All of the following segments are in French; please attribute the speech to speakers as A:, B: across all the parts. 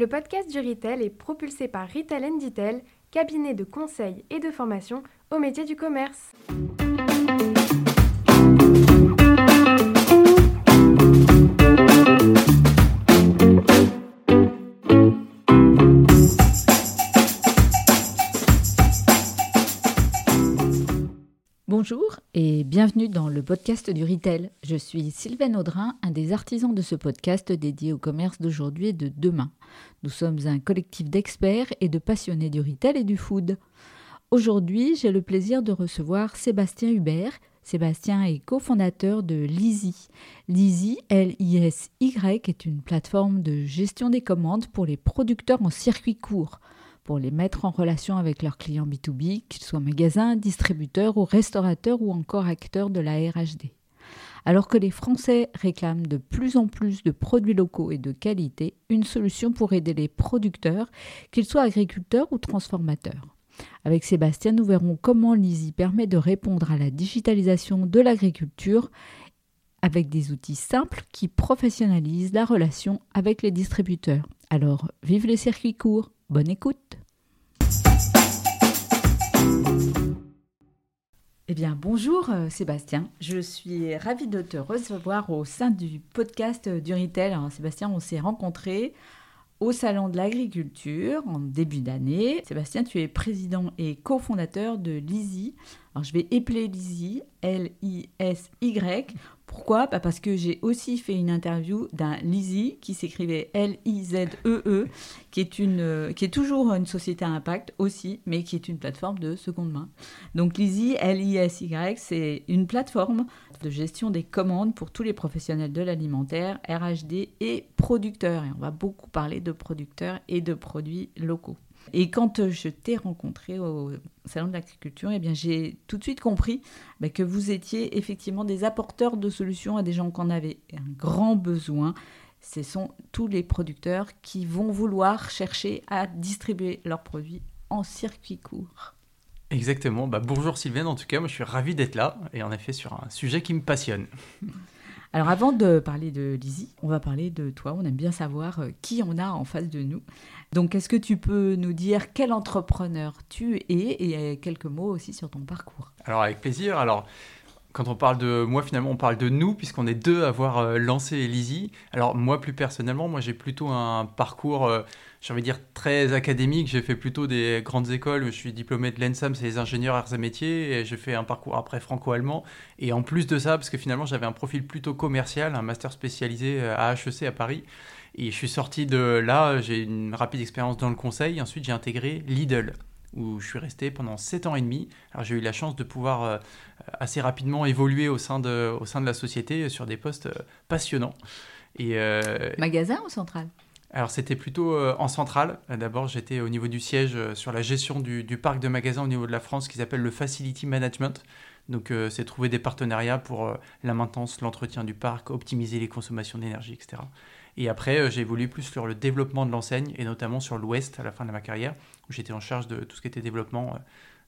A: Le podcast du Retail est propulsé par Retail Detail, cabinet de conseil et de formation au métier du commerce.
B: Bienvenue dans le podcast du Retail. Je suis Sylvain Audrin, un des artisans de ce podcast dédié au commerce d'aujourd'hui et de demain. Nous sommes un collectif d'experts et de passionnés du retail et du food. Aujourd'hui, j'ai le plaisir de recevoir Sébastien Hubert. Sébastien est cofondateur de Lizzy. Lizzy, L-I-S-Y, est une plateforme de gestion des commandes pour les producteurs en circuit court pour les mettre en relation avec leurs clients B2B, qu'ils soient magasins, distributeurs ou restaurateurs ou encore acteurs de la RHD. Alors que les Français réclament de plus en plus de produits locaux et de qualité, une solution pour aider les producteurs, qu'ils soient agriculteurs ou transformateurs. Avec Sébastien, nous verrons comment l'ISI permet de répondre à la digitalisation de l'agriculture avec des outils simples qui professionnalisent la relation avec les distributeurs. Alors, vive les circuits courts, bonne écoute Eh bien, bonjour euh, Sébastien. Je suis ravie de te recevoir au sein du podcast du Retail. Sébastien, on s'est rencontrés au Salon de l'Agriculture en début d'année. Sébastien, tu es président et cofondateur de Lizzy. Alors, je vais épeler Lizzy, L-I-S-Y, pourquoi? Bah, Parce que j'ai aussi fait une interview d'un Lizzy qui s'écrivait L-I-Z-E-E, e, qui, est une, euh, qui est toujours une société à impact aussi, mais qui est une plateforme de seconde main. Donc Lizzy, L-I-S-Y, c'est une plateforme de gestion des commandes pour tous les professionnels de l'alimentaire, RHD et producteurs. Et on va beaucoup parler de producteurs et de produits locaux. Et quand euh, je t'ai rencontré au Salon de l'Agriculture, eh bien, j'ai tout de suite compris bah, que vous étiez effectivement des apporteurs de solutions à des gens qui en avaient un grand besoin. Ce sont tous les producteurs qui vont vouloir chercher à distribuer leurs produits en circuit court.
C: Exactement. Bah, bonjour Sylvain, en tout cas, moi je suis ravi d'être là et en effet sur un sujet qui me passionne.
B: Alors avant de parler de Lizzie, on va parler de toi. On aime bien savoir euh, qui on a en face de nous. Donc est-ce que tu peux nous dire quel entrepreneur tu es et euh, quelques mots aussi sur ton parcours?
C: Alors avec plaisir. Alors quand on parle de moi, finalement, on parle de nous, puisqu'on est deux à avoir euh, lancé Lizzie. Alors, moi, plus personnellement, moi, j'ai plutôt un parcours, euh, j'ai envie de dire, très académique. J'ai fait plutôt des grandes écoles. Je suis diplômé de l'ENSAM, c'est les ingénieurs arts et métiers. Et j'ai fait un parcours après franco-allemand. Et en plus de ça, parce que finalement, j'avais un profil plutôt commercial, un master spécialisé euh, à HEC à Paris. Et je suis sorti de là, j'ai une rapide expérience dans le conseil. Ensuite, j'ai intégré Lidl où je suis resté pendant 7 ans et demi. Alors j'ai eu la chance de pouvoir euh, assez rapidement évoluer au sein, de, au sein de la société sur des postes euh, passionnants.
B: Et, euh, Magasin ou central
C: alors c'était plutôt en centrale. D'abord j'étais au niveau du siège sur la gestion du, du, parc de magasins au niveau de la France qui s'appelle le Facility Management. Donc c'est trouver des partenariats pour la maintenance, l'entretien du parc, optimiser les consommations d'énergie, etc. Et après, j'ai évolué plus sur le développement de l'enseigne, et notamment sur l'Ouest à la fin de ma carrière, où j'étais en charge de tout ce qui était développement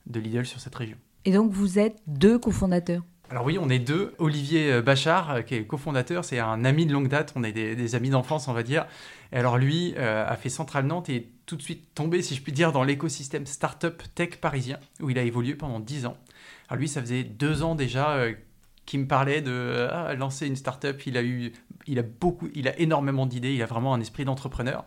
C: de Lidl sur cette région.
B: Et donc vous êtes deux cofondateurs?
C: Alors oui, on est deux. Olivier euh, Bachard, euh, qui est cofondateur, c'est un ami de longue date, on est des, amis d'enfance, on va dire. Et alors lui euh, a fait Centrale Nantes et est tout de suite tombé, si je puis dire, dans l'écosystème startup tech parisien, où il a évolué pendant dix ans. Alors lui, ça faisait deux ans déjà qu'il me parlait de ah, lancer une startup. Il a eu, il a beaucoup, il a énormément d'idées, il a vraiment un esprit d'entrepreneur.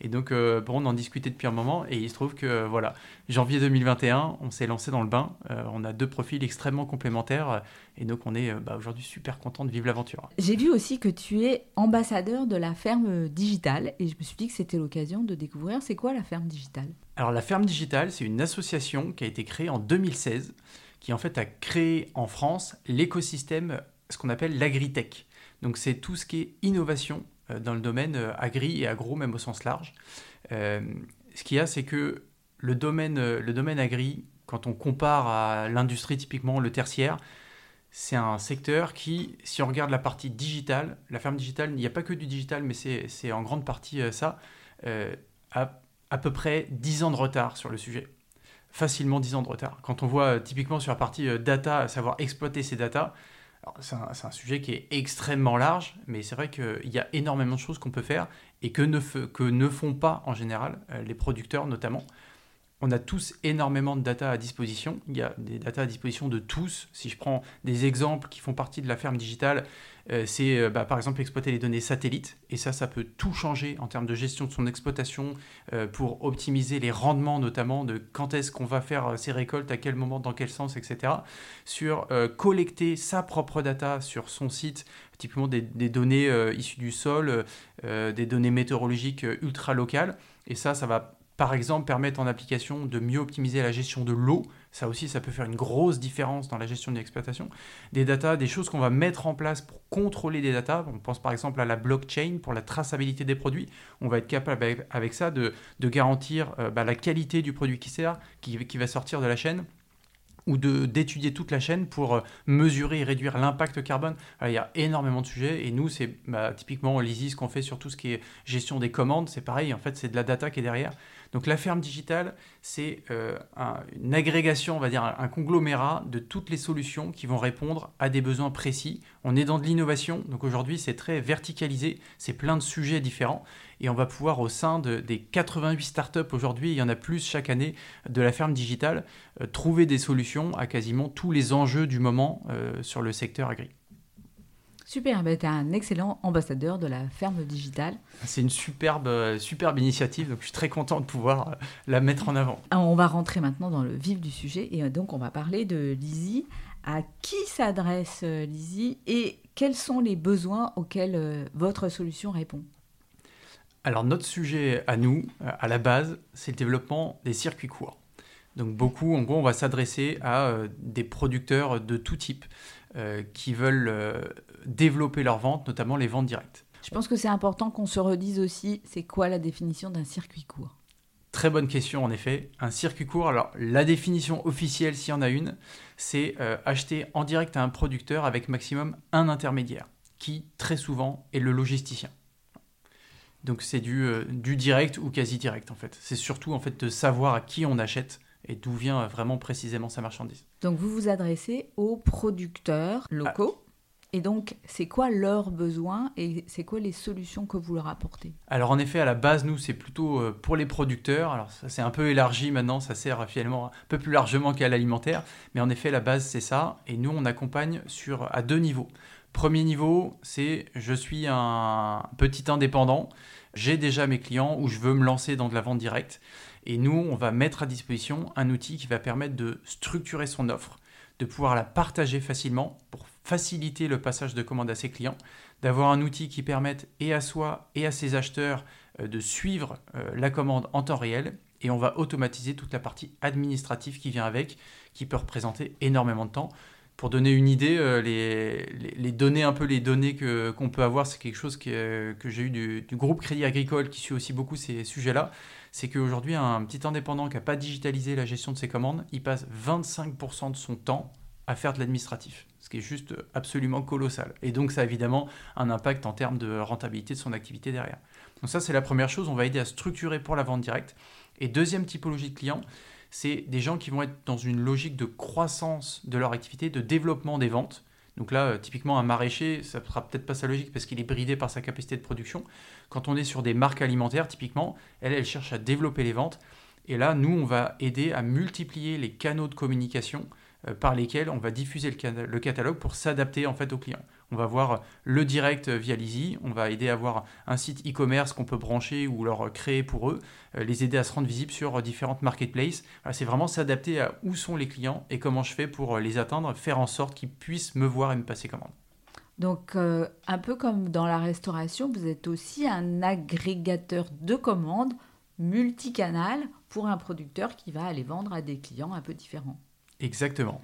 C: Et donc, euh, bon, on en discutait depuis un moment et il se trouve que, voilà, janvier 2021, on s'est lancé dans le bain. Euh, on a deux profils extrêmement complémentaires et donc on est euh, bah, aujourd'hui super content de vivre l'aventure.
B: J'ai vu aussi que tu es ambassadeur de la ferme digitale et je me suis dit que c'était l'occasion de découvrir c'est quoi la ferme digitale?
C: Alors, la ferme digitale, c'est une association qui a été créée en 2016 qui en fait a créé en France l'écosystème, ce qu'on appelle l'agritech. Donc c'est tout ce qui est innovation euh, dans le domaine euh, agri et agro, même au sens large. Euh, ce qu'il y a, c'est que le domaine, le domaine agri, quand on compare à l'industrie, typiquement le tertiaire, c'est un secteur qui, si on regarde la partie digitale, la ferme digitale, il n'y a pas que du digital, mais c'est en grande partie ça, a à peu près 10 ans de retard sur le sujet. Facilement 10 ans de retard. Quand on voit typiquement sur la partie data, savoir exploiter ces data, C'est un, sujet qui est extrêmement large, mais c'est vrai qu'il y a énormément de choses qu'on peut faire et que ne, que ne font pas en général les producteurs notamment on a tous énormément de data à disposition. Il y a des data à disposition de tous. Si je prends des exemples qui font partie de la ferme digitale, euh, c'est euh, bah, par exemple exploiter les données satellites. Et ça, ça peut tout changer en termes de gestion de son exploitation euh, pour optimiser les rendements, notamment de quand est-ce qu'on va faire ses récoltes, à quel moment, dans quel sens, etc. Sur collecter sa propre data sur son site, typiquement des, des données issues du sol, des données météorologiques ultra locales. Et ça, ça va par exemple, permettre en application de mieux optimiser la gestion de l'eau. Ça aussi, ça peut faire une grosse différence dans la gestion de l'exploitation. Des data, des choses qu'on va mettre en place pour contrôler des data. On pense par exemple à la blockchain pour la traçabilité des produits. On va être capable avec ça de, garantir euh, bah, la qualité du produit qui sert, qui, qui va sortir de la chaîne ou d'étudier toute la chaîne pour euh, mesurer et réduire l'impact carbone. il y a énormément de sujets et nous, c'est bah, typiquement l'ISIS qu'on fait sur tout ce qui est gestion des commandes. C'est pareil, en fait, c'est de la data qui est derrière. Donc la ferme digitale, c'est euh, une agrégation, on va dire un, conglomérat de toutes les solutions qui vont répondre à des besoins précis. On est dans de l'innovation, donc aujourd'hui c'est très verticalisé, c'est plein de sujets différents et on va pouvoir au sein des 88 startups aujourd'hui, il y en a plus chaque année de la ferme digitale, euh, trouver des solutions à quasiment tous les enjeux du moment euh, sur le secteur agricole.
B: Super, ben, tu es un excellent ambassadeur de la ferme digitale.
C: C'est une superbe, euh, superbe initiative, donc je suis très content de pouvoir euh, la mettre en avant.
B: Ah, on va rentrer maintenant dans le vif du sujet et euh, donc on va parler de Lizzie. À qui s'adresse Lizzie et quels sont les besoins auxquels votre solution répond?
C: Alors notre sujet à nous, à la base, c'est le développement des circuits courts. Donc beaucoup, en gros, on va s'adresser à des producteurs de tout type qui veulent développer leurs ventes, notamment les ventes directes.
B: Je pense que c'est important qu'on se redise aussi, c'est quoi la définition d'un circuit court?
C: Très bonne question en effet. Un circuit court, alors la définition officielle s'il y en a une, c'est euh, acheter en direct à un producteur avec maximum un intermédiaire, qui très souvent est le logisticien. Donc c'est du, euh, du direct ou quasi direct en fait. C'est surtout en fait de savoir à qui on achète et d'où vient vraiment précisément sa marchandise.
B: Donc vous vous adressez aux producteurs locaux et donc, c'est quoi leurs besoins et c'est quoi les solutions que vous leur apportez?
C: Alors, en effet, à la base, nous, c'est plutôt euh, pour les producteurs. Alors, ça c'est un peu élargi maintenant, ça sert finalement un peu plus largement qu'à l'alimentaire. Mais en effet, la base, c'est ça. Et nous, on accompagne sur, à deux niveaux. Premier niveau, c'est je suis un petit indépendant, j'ai déjà mes clients ou je veux me lancer dans de la vente directe. Et nous, on va mettre à disposition un outil qui va permettre de structurer son offre, de pouvoir la partager facilement pour faciliter le passage de commandes à ses clients, d'avoir un outil qui permette et à soi et à ses acheteurs euh, de suivre euh, la commande en temps réel et on va automatiser toute la partie administrative qui vient avec, qui peut représenter énormément de temps. Pour donner une idée, euh, les, données, un peu les données qu'on peut avoir, c'est quelque chose que, j'ai eu du, groupe Crédit Agricole qui suit aussi beaucoup ces sujets-là. C'est qu'aujourd'hui, un petit indépendant qui n'a pas digitalisé la gestion de ses commandes, il passe 25% de son temps à faire de l'administratif, ce qui est juste absolument colossal. Et donc ça a évidemment un impact en termes de rentabilité de son activité derrière. Donc ça c'est la première chose, on va aider à structurer pour la vente directe. Et deuxième typologie de clients, c'est des gens qui vont être dans une logique de croissance de leur activité, de développement des ventes. Donc là, euh, typiquement, un maraîcher, ça ne sera peut-être pas sa logique parce qu'il est bridé par sa capacité de production. Quand on est sur des marques alimentaires, typiquement, elle, cherche à développer les ventes. Et là, nous, on va aider à multiplier les canaux de communication euh, par lesquels on va diffuser le, catalogue pour s'adapter en fait aux clients. On va voir le direct via Lizzy, on va aider à avoir un site e-commerce qu'on peut brancher ou leur créer pour eux, euh, les aider à se rendre visibles sur différentes marketplaces. c'est vraiment s'adapter à où sont les clients et comment je fais pour les atteindre, faire en sorte qu'ils puissent me voir et me passer commande.
B: Donc, euh, un peu comme dans la restauration, vous êtes aussi un agrégateur de commandes multicanal pour un producteur qui va aller vendre à des clients un peu différents.
C: Exactement.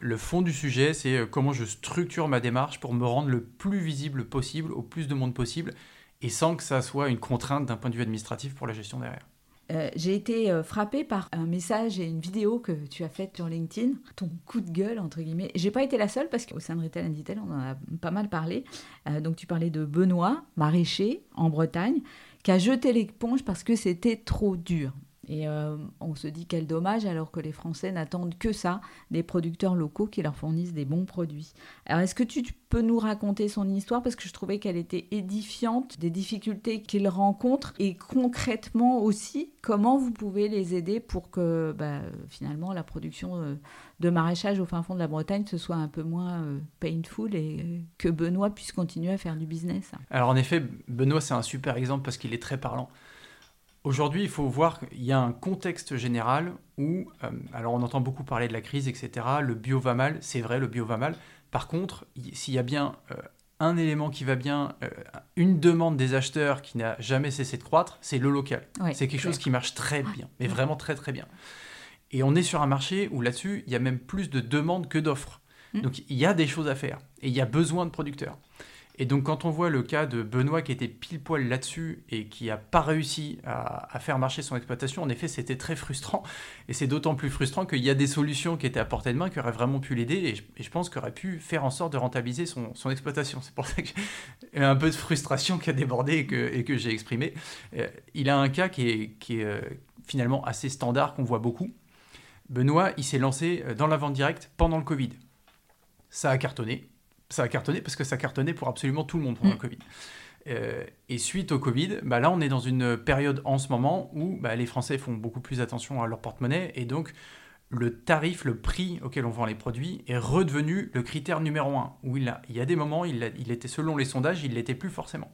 C: Le fond du sujet, c'est euh, comment je structure ma démarche pour me rendre le plus visible possible au plus de monde possible et sans que ça soit une contrainte d'un point de vue administratif pour la gestion derrière.
B: Euh, j'ai été euh, frappée par un message et une vidéo que tu as faite sur LinkedIn, ton coup de gueule entre guillemets. J'ai pas été la seule parce qu'au sein de Retail Detail, on en a pas mal parlé. donc tu parlais de Benoît, maraîcher en Bretagne, qui a jeté l'éponge parce que c'était trop dur. Et euh, on se dit quel dommage alors que les Français n'attendent que ça, des producteurs locaux qui leur fournissent des bons produits. Alors est-ce que tu peux nous raconter son histoire? Parce que je trouvais qu'elle était édifiante, des difficultés qu'il rencontre et concrètement aussi comment vous pouvez les aider pour que bah, finalement la production euh, de maraîchage au fin fond de la Bretagne ce soit un peu moins euh, painful et que Benoît puisse continuer à faire du business?
C: Alors en effet, Benoît c'est un super exemple parce qu'il est très parlant. Aujourd'hui, il faut voir qu'il y a un contexte général où, euh, alors on entend beaucoup parler de la crise, etc. Le bio va mal, c'est vrai, le bio va mal. Par contre, s'il y a bien euh, un élément qui va bien, euh, une demande des acheteurs qui n'a jamais cessé de croître, c'est le local. c'est quelque chose qui marche très bien, mais vraiment très très bien. Et on est sur un marché où là-dessus, il y a même plus de demandes que d'offres. Mm. Donc il y a des choses à faire et il y a besoin de producteurs. Et donc quand on voit le cas de Benoît qui était pile poil là-dessus et qui n'a pas réussi à, faire marcher son exploitation, en effet c'était très frustrant. Et c'est d'autant plus frustrant qu'il y a des solutions qui étaient à portée de main qui auraient vraiment pu l'aider et, je, pense qu'il aurait pu faire en sorte de rentabiliser son, exploitation. C'est pour ça que j'ai un peu de frustration qui a débordé et que, j'ai exprimé. Euh, il a un cas qui est, euh, finalement assez standard qu'on voit beaucoup. Benoît, il s'est lancé dans la vente directe pendant le Covid. Ça a cartonné ça a cartonné parce que ça a cartonné pour absolument tout le monde pendant le mm. Covid. Euh, et suite au Covid, bah là, on est dans une période en ce moment où bah, les Français font beaucoup plus attention à leur porte-monnaie et donc le tarif, le prix auquel on vend les produits est redevenu le critère numéro un. Où il, a, il y a des moments, il, il était selon les sondages, il l'était plus forcément.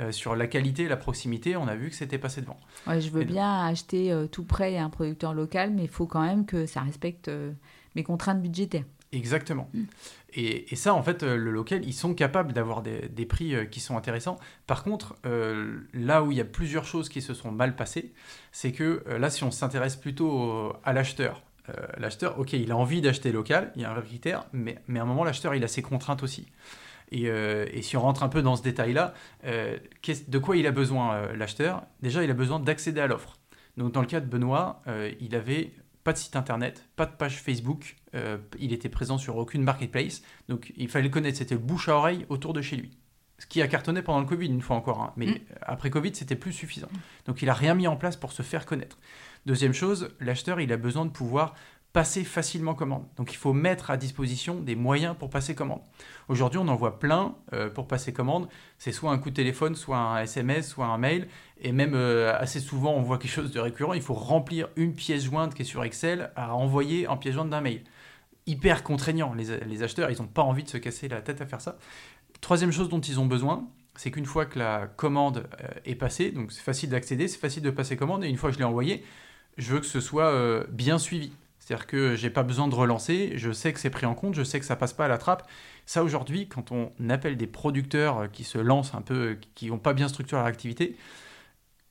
C: Euh, sur la qualité la proximité, on a vu que c'était passé devant.
B: Ouais, je veux bien acheter euh, tout près un producteur local, mais il faut quand même que ça respecte mes contraintes budgétaires.
C: Exactement. Mm. Et, ça, en fait, euh, le local, ils sont capables d'avoir des, prix euh, qui sont intéressants. Par contre, euh, là où il y a plusieurs choses qui se sont mal passées, c'est que là, si on s'intéresse plutôt à l'acheteur, l'acheteur, ok, il a envie d'acheter local, il y a un vrai critère, mais, mais à un moment, l'acheteur, il a ses contraintes aussi. Et, et, si on rentre un peu dans ce détail-là, de quoi il a besoin, l'acheteur? Déjà, il a besoin d'accéder à l'offre. Donc, dans le cas de Benoît, il avait pas de site internet, pas de page Facebook, euh, il était présent sur aucune marketplace, donc il fallait le connaître, c'était le bouche à oreille autour de chez lui. Ce qui a cartonné pendant le Covid, une fois encore, hein. mais mm. après Covid, c'était plus suffisant. Donc il a rien mis en place pour se faire connaître. Deuxième chose, l'acheteur, il a besoin de pouvoir passer facilement commande. Donc il faut mettre à disposition des moyens pour passer commande. Aujourd'hui, on en voit plein euh, pour passer commande. C'est soit un coup de téléphone, soit un SMS, soit un mail. Et même euh, assez souvent, on voit quelque chose de récurrent. Il faut remplir une pièce jointe qui est sur Excel à envoyer en pièce jointe d'un mail. Hyper contraignant. Les, acheteurs, ils n'ont pas envie de se casser la tête à faire ça. Troisième chose dont ils ont besoin, c'est qu'une fois que la commande euh, est passée, donc c'est facile d'accéder, c'est facile de passer commande, et une fois que je l'ai envoyé, je veux que ce soit bien suivi. C'est-à-dire que j'ai pas besoin de relancer, je sais que c'est pris en compte, je sais que ça passe pas à la trappe. Ça aujourd'hui, quand on appelle des producteurs euh, qui se lancent un peu, euh, qui n'ont pas bien structuré leur activité,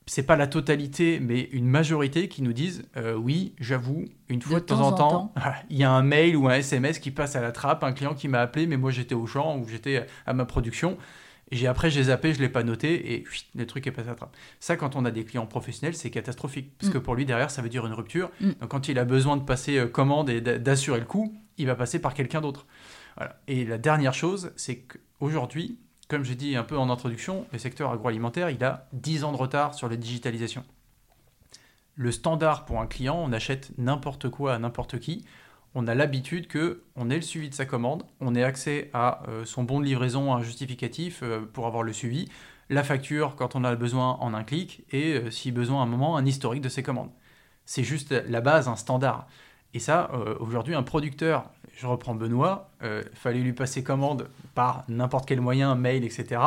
C: c'est pas la totalité, mais une majorité qui nous disent euh, oui, j'avoue, une fois de, temps, en temps, il y a un mail ou un SMS qui passe à la trappe, un client qui m'a appelé, mais moi j'étais au champ ou j'étais à ma production. J'ai après j'ai zappé, je l'ai pas noté et le truc est passé à trappe. Ça, quand on a des clients professionnels, c'est catastrophique parce que mm. pour lui derrière, ça veut dire une rupture. Mm. Donc quand il a besoin de passer euh, commande et d'assurer le coup, il va passer par quelqu'un d'autre. Voilà. Et la dernière chose, c'est qu'aujourd'hui, comme j'ai dit un peu en introduction, le secteur agroalimentaire, il a 10 ans de retard sur la digitalisation. Le standard pour un client, on achète n'importe quoi à n'importe qui on a l'habitude que on ait le suivi de sa commande, on ait accès à euh, son bon de livraison, un justificatif euh, pour avoir le suivi, la facture quand on a besoin en un clic, et euh, si besoin à un moment, un historique de ses commandes. C'est juste la base, un standard. Et ça, aujourd'hui, un producteur, je reprends Benoît, il fallait lui passer commande par n'importe quel moyen, mail, etc.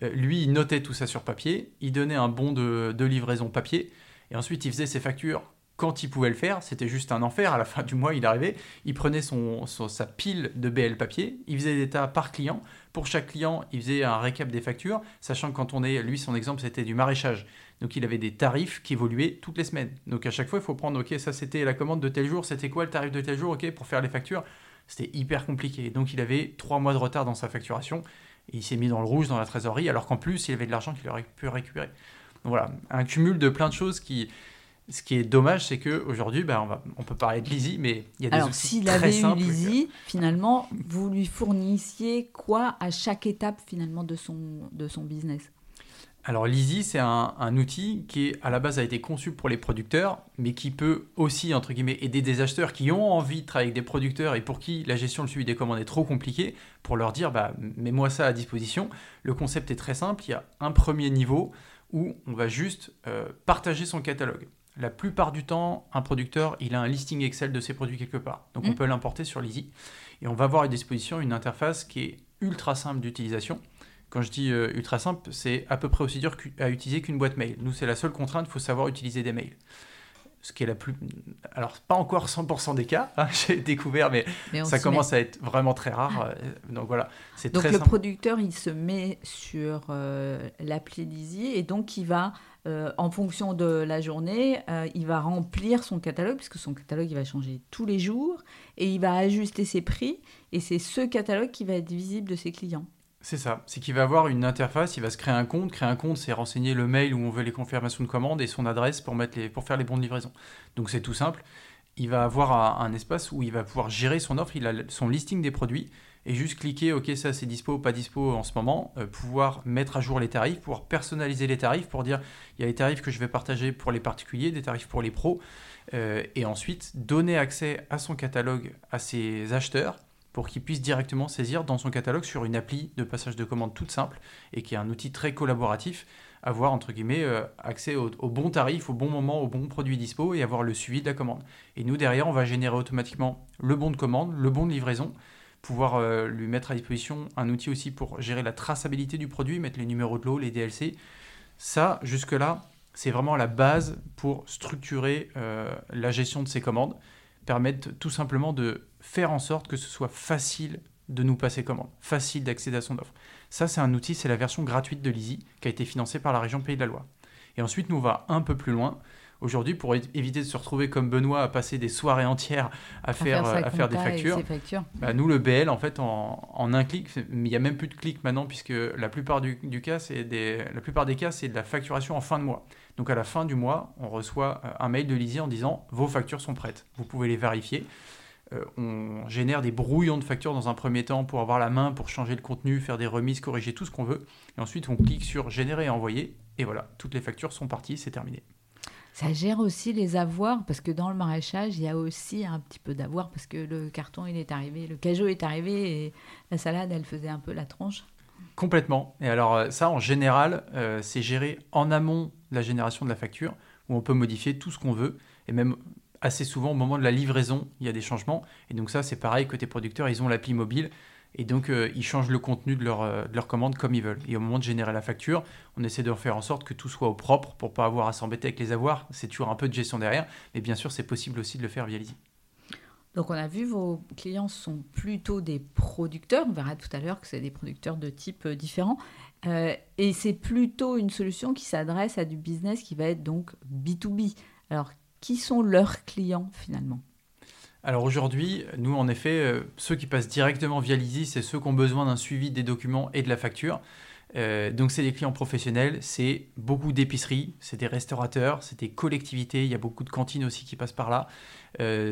C: lui, il notait tout ça sur papier, il donnait un bon de, de livraison papier, et ensuite il faisait ses factures quand il pouvait le faire, c'était juste un enfer. À la fin du mois, il arrivait, il prenait son, sa pile de BL papier, il faisait des tas par client. Pour chaque client, il faisait un récap des factures, sachant que quand on est, lui, son exemple, c'était du maraîchage. Donc il avait des tarifs qui évoluaient toutes les semaines. Donc à chaque fois, il faut prendre, ok, ça c'était la commande de tel jour, c'était quoi le tarif de tel jour, ok, pour faire les factures. C'était hyper compliqué. Donc il avait trois mois de retard dans sa facturation. Et il s'est mis dans le rouge dans la trésorerie, alors qu'en plus, il avait de l'argent qu'il aurait pu récupérer. Donc voilà, un cumul de plein de choses qui, ce qui est dommage, c'est qu'aujourd'hui, ben, on, on peut parler de Lizzie, mais il y a des
B: Alors, s'il avait eu Lizzie, finalement, vous lui fournissiez quoi à chaque étape finalement de son, de son business?
C: Alors l'Easy, c'est un, outil qui à la base a été conçu pour les producteurs, mais qui peut aussi entre guillemets aider des acheteurs qui ont envie de travailler avec des producteurs et pour qui la gestion, le suivi des commandes est trop compliqué, pour leur dire bah mets-moi ça à disposition. Le concept est très simple. Il y a un premier niveau où on va juste euh, partager son catalogue. La plupart du temps, un producteur, il a un listing Excel de ses produits quelque part, donc on mmh. peut l'importer sur l'Easy et on va avoir à disposition une interface qui est ultra simple d'utilisation quand je dis euh, ultra simple, c'est à peu près aussi dur à utiliser qu'une boîte mail. Nous, c'est la seule contrainte, il faut savoir utiliser des mails. Ce qui est la plus. Alors, pas encore 100% des cas, hein, j'ai découvert, mais, ça commence à être vraiment très rare. Euh, donc voilà,
B: c'est très Donc le producteur, il se met sur euh, l'appli et donc il va. en fonction de la journée, il va remplir son catalogue, puisque son catalogue il va changer tous les jours, et il va ajuster ses prix, et c'est ce catalogue qui va être visible de ses clients.
C: C'est ça, c'est qu'il va avoir une interface, il va se créer un compte. Créer un compte, c'est renseigner le mail où on veut les confirmations de commande et son adresse pour, mettre les, faire les bons de livraison. Donc c'est tout simple. Il va avoir un, espace où il va pouvoir gérer son offre, son listing des produits et juste cliquer, ok, ça c'est dispo, pas dispo en ce moment, euh, pouvoir mettre à jour les tarifs, pouvoir personnaliser les tarifs pour dire il y a les tarifs que je vais partager pour les particuliers, des tarifs pour les pros, euh, et ensuite donner accès à son catalogue à ses acheteurs pour qu'il puisse directement saisir dans son catalogue sur une appli de passage de commande toute simple et qui est un outil très collaboratif, avoir entre guillemets euh, accès au, bon tarif, au bon moment, au bon produit dispo et avoir le suivi de la commande. Et nous derrière, on va générer automatiquement le bon de commande, le bon de livraison, pouvoir euh, lui mettre à disposition un outil aussi pour gérer la traçabilité du produit, mettre les numéros de l'eau, les DLC. Ça, jusque-là, c'est vraiment la base pour structurer euh, la gestion de ces commandes permettent tout simplement de faire en sorte que ce soit facile de nous passer commande, facile d'accéder à son offre. Ça, c'est un outil, c'est la version gratuite de l'Easy qui a été financée par la région Pays de la Loire. Et ensuite, nous, on va un peu plus loin. Aujourd'hui, pour éviter de se retrouver comme Benoît à passer des soirées entières à, faire, à faire, des factures, bah, nous, le BL, en fait, en, un clic, il n'y a même plus de clic maintenant, puisque la plupart, du, cas, des, la plupart des cas, c'est de la facturation en fin de mois. Donc à la fin du mois, on reçoit euh, un mail de Lizzie en disant vos factures sont prêtes. Vous pouvez les vérifier. Euh, on génère des brouillons de factures dans un premier temps pour avoir la main, pour changer le contenu, faire des remises, corriger tout ce qu'on veut. Et ensuite, on clique sur générer et envoyer. Et voilà, toutes les factures sont parties, c'est terminé.
B: Ça gère aussi les avoirs, parce que dans le maraîchage, il y a aussi un petit peu d'avoir, parce que le carton, il est arrivé, le cajot est arrivé, et la salade, elle faisait un peu la tronche.
C: Complètement. Et alors euh, ça, en général, c'est géré en amont la génération de la facture, où on peut modifier tout ce qu'on veut, et même assez souvent au moment de la livraison, il y a des changements. Et donc ça, c'est pareil, côté producteur, ils ont l'appli mobile, et donc euh, ils changent le contenu de leur, euh, de leur commande comme ils veulent. Et au moment de générer la facture, on essaie de faire en sorte que tout soit au propre pour pas avoir à s'embêter avec les avoirs. C'est toujours un peu de gestion derrière, mais bien sûr, c'est possible aussi de le faire via l'Easy.
B: Donc on a vu vos clients sont plutôt des producteurs, on verra tout à l'heure que c'est des producteurs de type euh, différents. Euh, et c'est plutôt une solution qui s'adresse à du business qui va être donc B2B. Alors, qui sont leurs clients finalement?
C: Alors aujourd'hui, nous en effet, euh, ceux qui passent directement via l'Easy, c'est ceux qui ont besoin d'un suivi des documents et de la facture. Euh, donc c'est des clients professionnels, c'est beaucoup d'épiceries, c'est des restaurateurs, c'est des collectivités, il y a beaucoup de cantines aussi qui passent par là.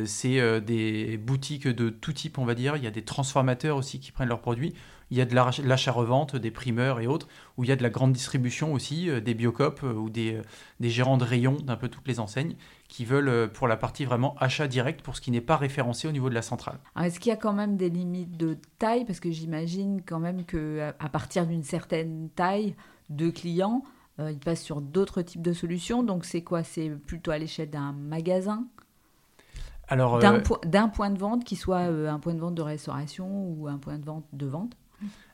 C: c'est des boutiques de tout type, on va dire. Il y a des transformateurs aussi qui prennent leurs produits il y a de l'achat-revente, des primeurs et autres, où il y a de la grande distribution aussi, euh, des biocopes euh, ou des, euh, des, gérants de rayons d'un peu toutes les enseignes qui veulent pour la partie vraiment achat direct pour ce qui n'est pas référencé au niveau de la centrale.
B: Est-ce qu'il y a quand même des limites de taille? Parce que j'imagine quand même qu'à à partir d'une certaine taille de clients, ils passent sur d'autres types de solutions. Donc c'est quoi? C'est plutôt à l'échelle d'un magasin? D'un point de vente qui soit un point de vente de restauration ou un point de vente de vente?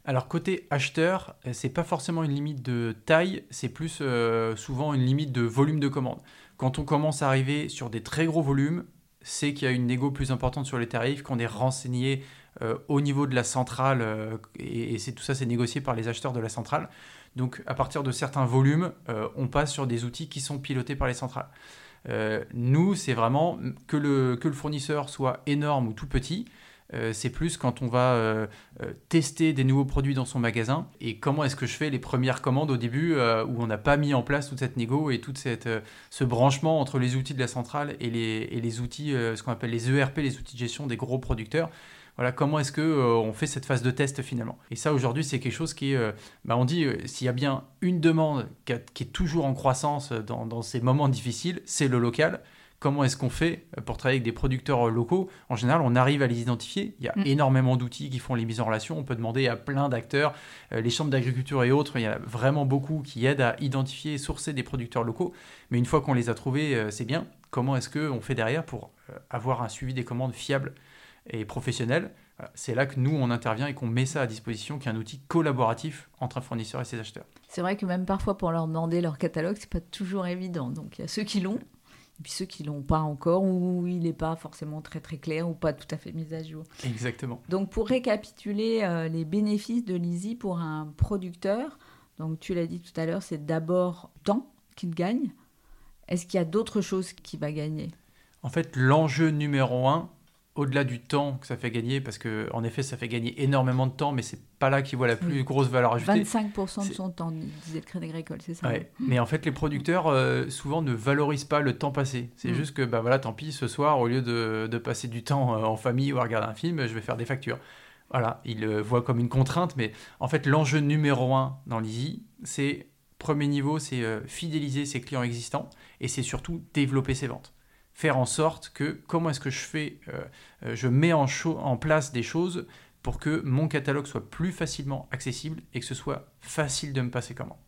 C: Alors côté acheteur, euh, c'est pas forcément une limite de taille, c'est plus euh, souvent une limite de volume de commande. Quand on commence à arriver sur des très gros volumes, c'est qu'il y a une négo plus importante sur les tarifs, qu'on est renseigné euh, au niveau de la centrale, et, tout ça c'est négocié par les acheteurs de la centrale. Donc à partir de certains volumes, on passe sur des outils qui sont pilotés par les centrales. nous, c'est vraiment que le fournisseur soit énorme ou tout petit, euh, c'est plus quand on va euh, euh, tester des nouveaux produits dans son magasin et comment est-ce que je fais les premières commandes au début où on n'a pas mis en place toute cette négo et tout ce branchement entre les outils de la centrale et les, et les outils, ce qu'on appelle les ERP, les outils de gestion des gros producteurs. Voilà, comment est-ce que on fait cette phase de test finalement? Et ça, aujourd'hui, c'est quelque chose qui est, bah, on dit, s'il y a bien une demande qui, est toujours en croissance dans ces moments difficiles, c'est le local comment est-ce qu'on fait pour travailler avec des producteurs locaux En général, on arrive à les identifier. Il y a mm. énormément d'outils qui font les mises en relation. On peut demander à plein d'acteurs, euh, les chambres d'agriculture et autres. Il y a vraiment beaucoup qui aident à identifier et sourcer des producteurs locaux. Mais une fois qu'on les a trouvés, euh, c'est bien. Comment est-ce qu'on fait derrière pour euh, avoir un suivi des commandes fiable et professionnel? C'est là que nous, on intervient et qu'on met ça à disposition, qui est un outil collaboratif entre un fournisseur et ses acheteurs.
B: C'est vrai que même parfois, pour leur demander leur catalogue, c'est pas toujours évident. Donc, il y a ceux qui l'ont, et puis ceux qui l'ont pas encore, ou il n'est pas forcément très très clair, ou pas tout à fait mis à jour.
C: Exactement.
B: Donc pour récapituler euh, les bénéfices de l'Easy pour un producteur, donc tu l'as dit tout à l'heure, c'est d'abord temps qu'il gagne. Est-ce qu'il y a d'autres choses qu'il va gagner?
C: En fait, l'enjeu numéro un, au-delà du temps que ça fait gagner, parce que en effet, ça fait gagner énormément de temps, mais c'est pas là qu'il voit la plus grosse valeur ajoutée.
B: 25% de son temps, disait le Crédit Agricole, c'est ça
C: ouais. Mais en fait, les producteurs euh, souvent ne valorisent pas le temps passé. C'est mm. juste que, bah voilà, tant pis, ce soir, au lieu de, de passer du temps euh, en famille ou à regarder un film, je vais faire des factures. Voilà, ils le voient comme une contrainte, mais en fait, l'enjeu numéro un dans l'Easy, c'est premier niveau, c'est euh, fidéliser ses clients existants et c'est surtout développer ses ventes faire en sorte que comment est-ce que je fais, euh, euh, je mets en, en place des choses pour que mon catalogue soit plus facilement accessible et que ce soit facile de me passer comment.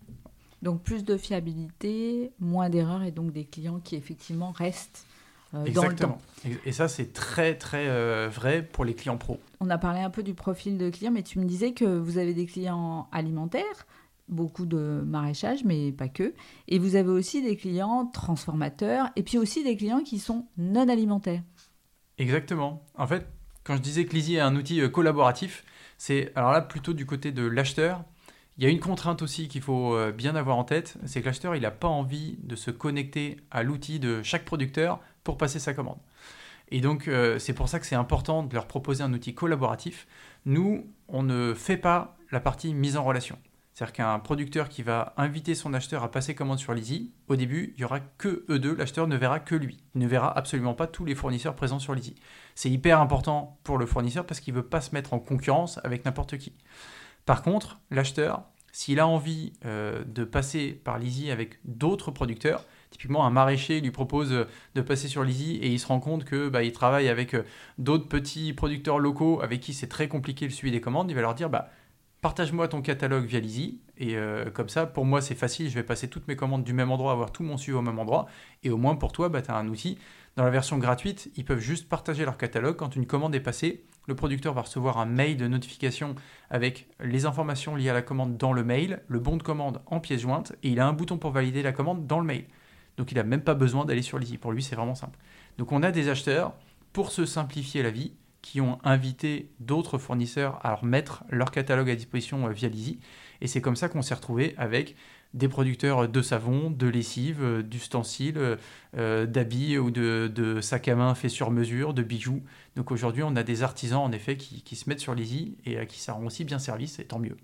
B: Donc plus de fiabilité, moins d'erreurs et donc des clients qui effectivement restent euh, dans le temps.
C: Et ça, c'est très très vrai pour les clients pro.
B: On a parlé un peu du profil de client, mais tu me disais que vous avez des clients alimentaires beaucoup de maraîchage, mais pas que. Et vous avez aussi des clients transformateurs et puis aussi des clients qui sont non alimentaires.
C: Exactement. En fait, quand je disais que Lizzie est un outil euh, collaboratif, c'est alors là plutôt du côté de l'acheteur. Il y a une contrainte aussi qu'il faut euh, bien avoir en tête, c'est que l'acheteur, il n'a pas envie de se connecter à l'outil de chaque producteur pour passer sa commande. Et donc, euh, c'est pour ça que c'est important de leur proposer un outil collaboratif. Nous, on ne fait pas la partie mise en relation. C'est-à-dire qu'un producteur qui va inviter son acheteur à passer commande sur l'Easy, au début, il n'y aura que eux deux, l'acheteur ne verra que lui. Il ne verra absolument pas tous les fournisseurs présents sur l'Easy. C'est hyper important pour le fournisseur parce qu'il ne veut pas se mettre en concurrence avec n'importe qui. Par contre, l'acheteur, s'il a envie euh, de passer par l'Easy avec d'autres producteurs, typiquement un maraîcher lui propose de passer sur l'Easy et il se rend compte que bah, il travaille avec euh, d'autres petits producteurs locaux avec qui c'est très compliqué le suivi des commandes, il va leur dire bah partage-moi ton catalogue via Lizzy. Et euh, comme ça, pour moi, c'est facile. Je vais passer toutes mes commandes du même endroit, avoir tout mon suivi au même endroit. Et au moins, pour toi, bah, tu as un outil. Dans la version gratuite, ils peuvent juste partager leur catalogue. Quand une commande est passée, le producteur va recevoir un mail de notification avec les informations liées à la commande dans le mail, le bon de commande en pièce jointe, et il a un bouton pour valider la commande dans le mail. Donc il n'a même pas besoin d'aller sur Lizzy. Pour lui, c'est vraiment simple. Donc on a des acheteurs, pour se simplifier la vie, qui ont invité d'autres fournisseurs à leur mettre leur catalogue à disposition euh, via Lizzy. Et c'est comme ça qu'on s'est retrouvé avec des producteurs de savon, de lessive, euh, d'ustensiles, euh, d'habits ou de, sacs à main faits sur mesure, de bijoux. Donc aujourd'hui, on a des artisans en effet qui, se mettent sur Lizzy et à qui ça rend aussi bien service, et tant mieux.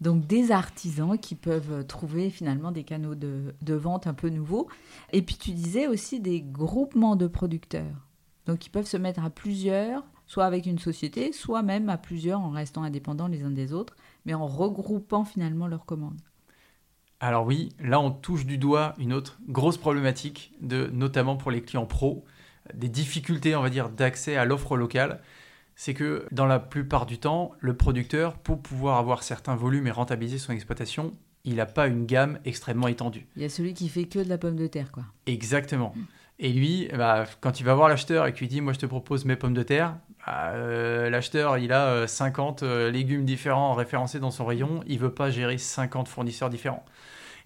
B: Donc des artisans qui peuvent trouver finalement des canaux de vente un peu nouveaux. Et puis tu disais aussi des groupements de producteurs. Donc ils peuvent se mettre à plusieurs soit avec une société, soit même à plusieurs en restant indépendants les uns des autres, mais en regroupant finalement leurs commandes.
C: Alors oui, là on touche du doigt une autre grosse problématique, de, notamment pour les clients pros, des difficultés on va dire d'accès à l'offre locale. C'est que dans la plupart du temps, le producteur, pour pouvoir avoir certains volumes et rentabiliser son exploitation, il n'a pas une gamme extrêmement étendue.
B: Il y a celui qui fait que de la pomme de terre, quoi.
C: Exactement. Et lui, bah, quand il va voir l'acheteur et qu'il dit Moi, je te propose mes pommes de terre, euh, l'acheteur, il a 50 euh, euh, légumes différents référencés dans son rayon. Il veut pas gérer 50 fournisseurs différents.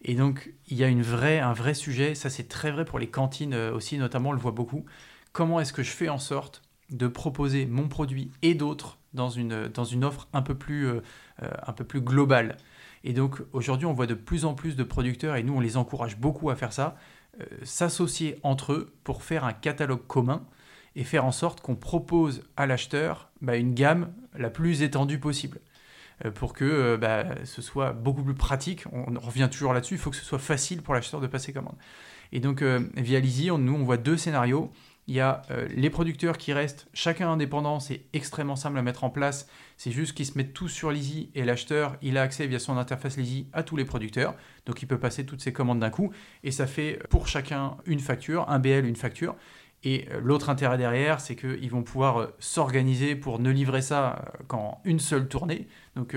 C: Et donc, il y a un vrai sujet. Ça, c'est très vrai pour les cantines aussi, notamment, on le voit beaucoup. Comment est-ce que je fais en sorte de proposer mon produit et d'autres dans une, offre un peu plus, globale? Et donc, aujourd'hui, on voit de plus en plus de producteurs, et nous, on les encourage beaucoup à faire ça, s'associer entre eux pour faire un catalogue commun et faire en sorte qu'on propose à l'acheteur bah, une gamme la plus étendue possible euh, pour que euh, bah, ce soit beaucoup plus pratique. On revient toujours là-dessus, il faut que ce soit facile pour l'acheteur de passer commande. Et donc, via Lizzy, nous, on voit deux scénarios. Il y a euh, les producteurs qui restent chacun indépendant, c'est extrêmement simple à mettre en place. C'est juste qu'ils se mettent tous sur Lizzy et l'acheteur, il a accès via son interface Lizzy à tous les producteurs. Donc il peut passer toutes ses commandes d'un coup et ça fait pour chacun une facture, un BL, une facture. Et euh, l'autre intérêt derrière, c'est qu'ils vont pouvoir euh, s'organiser pour ne livrer ça qu'en une seule tournée. Donc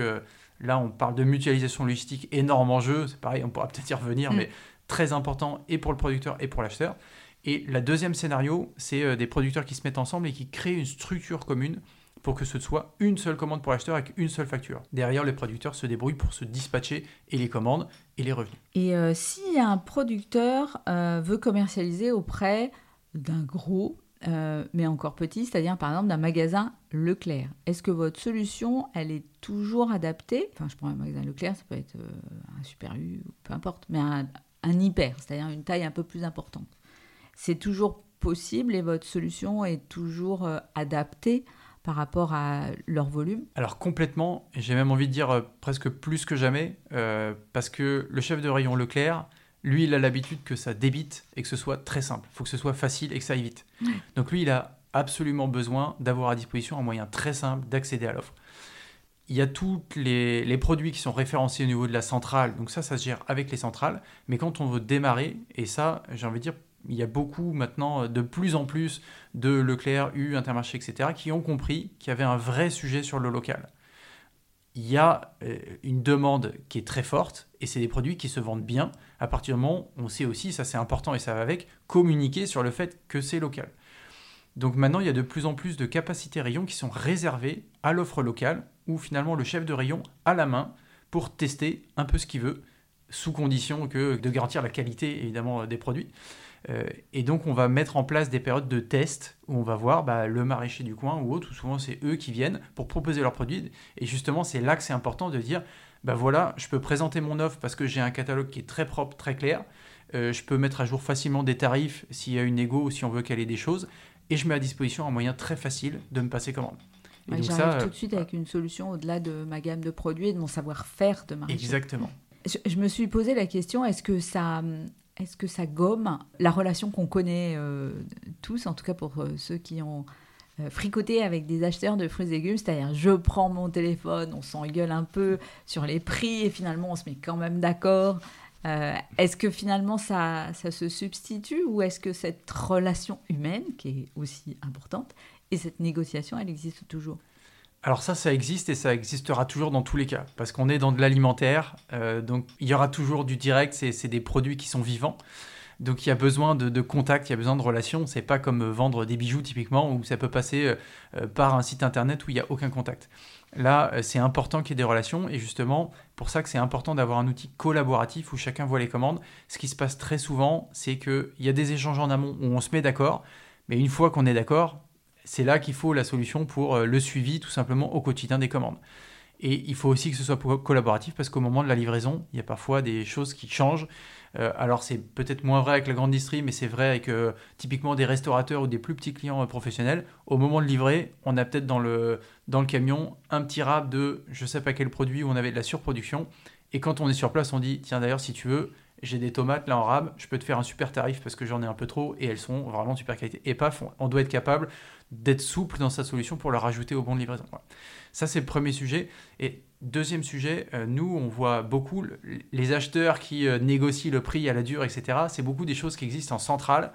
C: là, on parle de mutualisation logistique, énorme enjeu. C'est pareil, on pourra peut-être y revenir, mm. mais très important et pour le producteur et pour l'acheteur. Et la deuxième scénario, c'est euh, des producteurs qui se mettent ensemble et qui créent une structure commune pour que ce soit une seule commande pour l'acheteur avec une seule facture. Derrière, les producteurs se débrouillent pour se dispatcher et les commandes et les revenus.
B: Et euh, si un producteur euh, veut commercialiser auprès d'un gros, mais encore petit, c'est-à-dire par exemple d'un magasin Leclerc, est-ce que votre solution, elle est toujours adaptée? Enfin, je prends un magasin Leclerc, ça peut être un Super U, peu importe, mais un, hyper, c'est-à-dire une taille un peu plus importante. C'est toujours possible et votre solution est toujours euh, adaptée par rapport à leur volume?
C: Alors complètement, j'ai même envie de dire euh, presque plus que jamais, euh, parce que le chef de rayon Leclerc, lui, il a l'habitude que ça débite et que ce soit très simple. Il faut que ce soit facile et que ça aille vite. Donc lui, il a absolument besoin d'avoir à disposition un moyen très simple d'accéder à l'offre. Il y a tous les, les, produits qui sont référencés au niveau de la centrale, donc ça, ça se gère avec les centrales. Mais quand on veut démarrer, et ça, j'ai envie de dire, il y a beaucoup maintenant, de plus en plus, de Leclerc, U, Intermarché, etc., qui ont compris qu'il y avait un vrai sujet sur le local. Il y a euh, une demande qui est très forte et c'est des produits qui se vendent bien. À partir du moment où on sait aussi, ça c'est important et ça va avec, communiquer sur le fait que c'est local. Donc maintenant, il y a de plus en plus de capacités rayons qui sont réservées à l'offre locale où finalement le chef de rayon a la main pour tester un peu ce qu'il veut, sous condition que de garantir la qualité évidemment des produits. Euh, et donc, on va mettre en place des périodes de test où on va voir bah, le maraîcher du coin ou autre, ou souvent c'est eux qui viennent pour proposer leurs produits. Et justement, c'est là que c'est important de dire bah voilà, je peux présenter mon offre parce que j'ai un catalogue qui est très propre, très clair. Euh, je peux mettre à jour facilement des tarifs s'il y a une égo ou si on veut caler des choses. Et je mets à disposition un moyen très facile de me passer commande.
B: Et J'arrive tout de suite avec une solution au-delà de ma gamme de produits et de mon savoir-faire de maraîcher.
C: Exactement.
B: je, me suis posé la question, est-ce que ça est-ce que ça gomme la relation qu'on connaît euh, tous, en tout cas pour euh, ceux qui ont euh, fricoté avec des acheteurs de fruits et légumes, c'est-à-dire je prends mon téléphone, on s'engueule un peu sur les prix et finalement on se met quand même d'accord. est-ce que finalement ça, ça se substitue ou est-ce que cette relation humaine, qui est aussi importante, et cette négociation, elle existe toujours?
C: Alors ça, ça existe et ça existera toujours dans tous les cas, parce qu'on est dans de l'alimentaire, euh, donc il y aura toujours du direct, c'est des produits qui sont vivants. Donc il y a besoin de, contact, il y a besoin de relations. C'est pas comme vendre des bijoux typiquement où ça peut passer euh, euh, par un site internet où il n'y a aucun contact. Là, c'est important qu'il y ait des relations et justement pour ça que c'est important d'avoir un outil collaboratif où chacun voit les commandes. Ce qui se passe très souvent, c'est qu'il y a des échanges en amont où on se met d'accord, mais une fois qu'on est d'accord, c'est là qu'il faut la solution pour euh, le suivi tout simplement au quotidien des commandes. Et il faut aussi que ce soit collaboratif parce qu'au moment de la livraison, il y a parfois des choses qui changent. Euh, alors c'est peut-être moins vrai avec la grande distrie, mais c'est vrai avec euh, typiquement des restaurateurs ou des plus petits clients professionnels. Au moment de livrer, on a peut-être dans le, dans le camion un petit rap de je sais pas quel produit où on avait de la surproduction. Et quand on est sur place, on dit tiens d'ailleurs si tu veux, j'ai des tomates là en rab, je peux te faire un super tarif parce que j'en ai un peu trop et elles sont vraiment super qualité. Et paf, on doit être capable d'être souple dans sa solution pour la rajouter au bon de livraison. Ça, c'est le premier sujet. Et deuxième sujet, euh, nous, on voit beaucoup les acheteurs qui euh, négocient le prix à la dure, etc. C'est beaucoup des choses qui existent en centrale.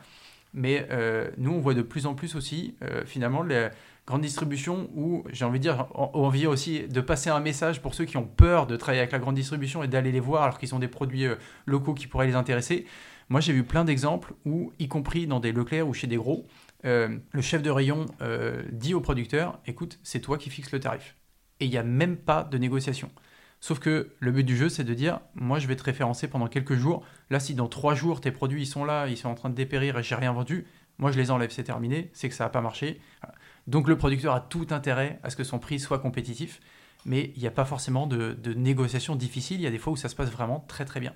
C: Mais euh, nous, on voit de plus en plus aussi, finalement, les grandes distributions où, j'ai envie de dire, envie aussi de passer un message pour ceux qui ont peur de travailler avec la grande distribution et d'aller les voir alors qu'ils ont des produits locaux qui pourraient les intéresser. Moi, j'ai vu plein d'exemples où, y compris dans des Leclerc ou chez des gros, euh, le chef de rayon euh, dit au producteur écoute, c'est toi qui fixes le tarif. Et il n'y a même pas de négociation. Sauf que le but du jeu, c'est de dire moi, je vais te référencer pendant quelques jours. Là, si dans trois jours, tes produits ils sont là, ils sont en train de dépérir et j'ai rien vendu, moi, je les enlève, c'est terminé, c'est que ça n'a pas marché. Donc, le producteur a tout intérêt à ce que son prix soit compétitif, mais il n'y a pas forcément de, de négociation difficile. Il y a des fois où ça se passe vraiment très très bien.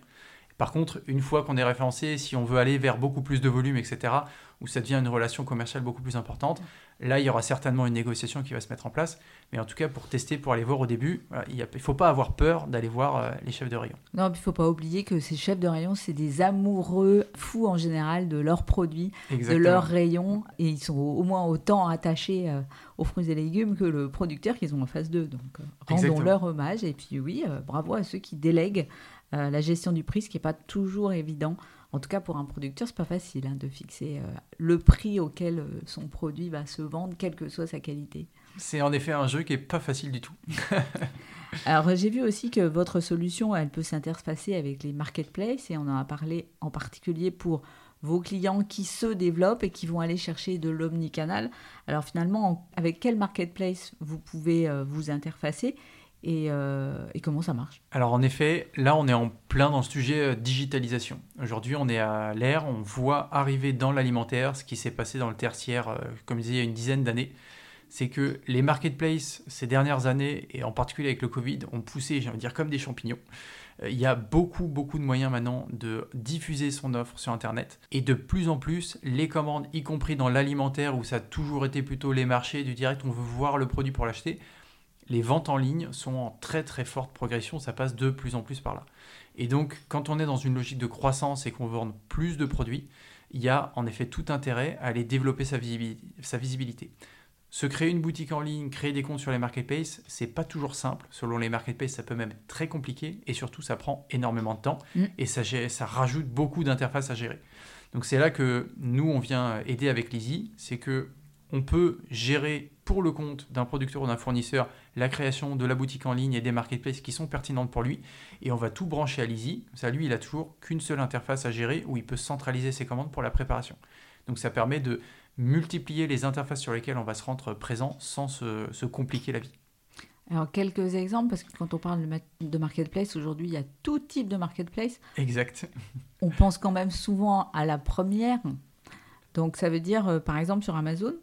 C: Par contre, une fois qu'on est référencé, si on veut aller vers beaucoup plus de volume, etc., où ça devient une relation commerciale beaucoup plus importante, là, il y aura certainement une négociation qui va se mettre en place. Mais en tout cas, pour tester, pour aller voir au début, il ne faut pas avoir peur d'aller voir euh, les chefs de rayon.
B: Non, il ne faut pas oublier que ces chefs de rayon, c'est des amoureux fous en général de leurs produits, de leurs rayons, et ils sont au moins autant attachés euh, aux fruits et légumes que le producteur qu'ils ont en face d'eux. Donc, euh, rendons leur hommage. Et puis, oui, bravo à ceux qui délèguent la gestion du prix, ce qui n'est pas toujours évident en tout cas, pour un producteur, c'est pas facile hein, de fixer euh, le prix auquel euh, son produit va se vendre, quelle que soit sa qualité.
C: C'est en effet un jeu qui est pas facile du tout.
B: Alors, j'ai vu aussi que votre solution, elle peut s'interfacer avec les marketplaces et on en a parlé en particulier pour vos clients qui se développent et qui vont aller chercher de l'omnicanal. Alors finalement, avec quel marketplace vous pouvez euh, vous interfacer? Euh, et, comment ça marche?
C: Alors en effet, là on est en plein dans le sujet euh, digitalisation. Aujourd'hui on est à l'ère, on voit arriver dans l'alimentaire ce qui s'est passé dans le tertiaire, euh, comme je disais, il y a une dizaine d'années. C'est que les marketplaces ces dernières années, et en particulier avec le Covid, ont poussé, j'ai envie de dire, comme des champignons. Il y a beaucoup, beaucoup de moyens maintenant de diffuser son offre sur Internet. Et de plus en plus, les commandes, y compris dans l'alimentaire, où ça a toujours été plutôt les marchés du direct, on veut voir le produit pour l'acheter, les ventes en ligne sont en très très forte progression, ça passe de plus en plus par là. Et donc, quand on est dans une logique de croissance et qu'on vendre plus de produits, il y a en effet tout intérêt à aller développer sa visibilité. Se créer une boutique en ligne, créer des comptes sur les marketplaces, c'est pas toujours simple. Selon les marketplaces, ça peut même être très compliqué et surtout, ça prend énormément de temps mm. et ça, ça rajoute beaucoup d'interfaces à gérer. Donc, c'est là que nous, on vient aider avec Lizzy, c'est que on peut gérer pour le compte d'un producteur ou d'un fournisseur la création de la boutique en ligne et des marketplaces qui sont pertinentes pour lui. Et on va tout brancher à Lizzy. Ça, lui, il a toujours qu'une seule interface à gérer où il peut centraliser ses commandes pour la préparation. Donc ça permet de multiplier les interfaces sur lesquelles on va se rendre présent sans se, compliquer la vie.
B: Alors, quelques exemples, parce que quand on parle de marketplace, aujourd'hui, il y a tout type de marketplace.
C: Exact.
B: On pense quand même souvent à la première. Donc, ça veut dire, euh, par exemple, sur Amazon,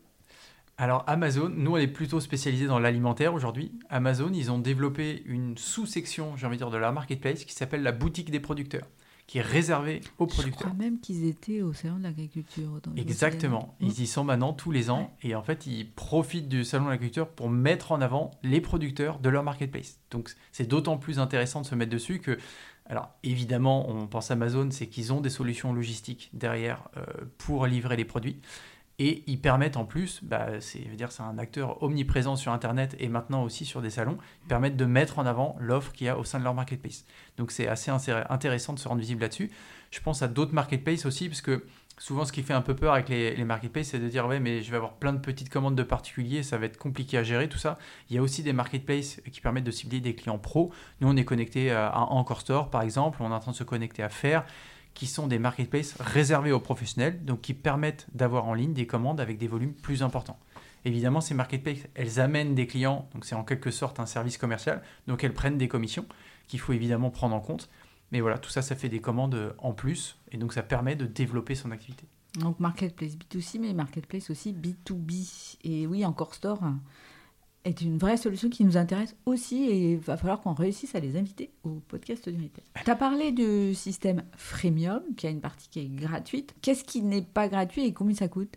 C: alors Amazon, nous on est plutôt spécialisé dans l'alimentaire aujourd'hui. Amazon, ils ont développé une sous-section, j'ai envie de dire, de la marketplace qui s'appelle la boutique des producteurs, qui est réservée aux producteurs.
B: Je crois même qu'ils étaient au salon de l'agriculture.
C: Exactement, ils y sont maintenant tous les ans et en fait ils profitent du salon de l'agriculture pour mettre en avant les producteurs de leur marketplace. Donc c'est d'autant plus intéressant de se mettre dessus que alors évidemment, on pense à Amazon, c'est qu'ils ont des solutions logistiques derrière euh, pour livrer les produits. Et ils permettent en plus, bah, c'est dire c'est un acteur omniprésent sur Internet et maintenant aussi sur des salons, ils permettent de mettre en avant l'offre qu'il y a au sein de leur marketplace. Donc c'est assez intéressant de se rendre visible là-dessus. Je pense à d'autres marketplaces aussi, parce que souvent ce qui fait un peu peur avec les, marketplaces, c'est de dire ouais mais je vais avoir plein de petites commandes de particuliers, ça va être compliqué à gérer tout ça. Il y a aussi des marketplaces qui permettent de cibler des clients pro. Nous on est connecté à Encore Store par exemple, on est en train de se connecter à Faire qui sont des marketplaces réservés aux professionnels, donc qui permettent d'avoir en ligne des commandes avec des volumes plus importants. Évidemment, ces marketplaces, elles amènent des clients, donc c'est en quelque sorte un service commercial, donc elles prennent des commissions qu'il faut évidemment prendre en compte. Mais voilà, tout ça, ça fait des commandes en plus, et donc ça permet de développer son activité.
B: Donc marketplace B2C, mais marketplace aussi B2B. Et oui, encore store, est une vraie solution qui nous intéresse aussi et il va falloir qu'on réussisse à les inviter au podcast du Retail. Tu as parlé du système freemium, qui a une partie qui est gratuite. Qu'est-ce qui n'est pas gratuit et combien ça coûte?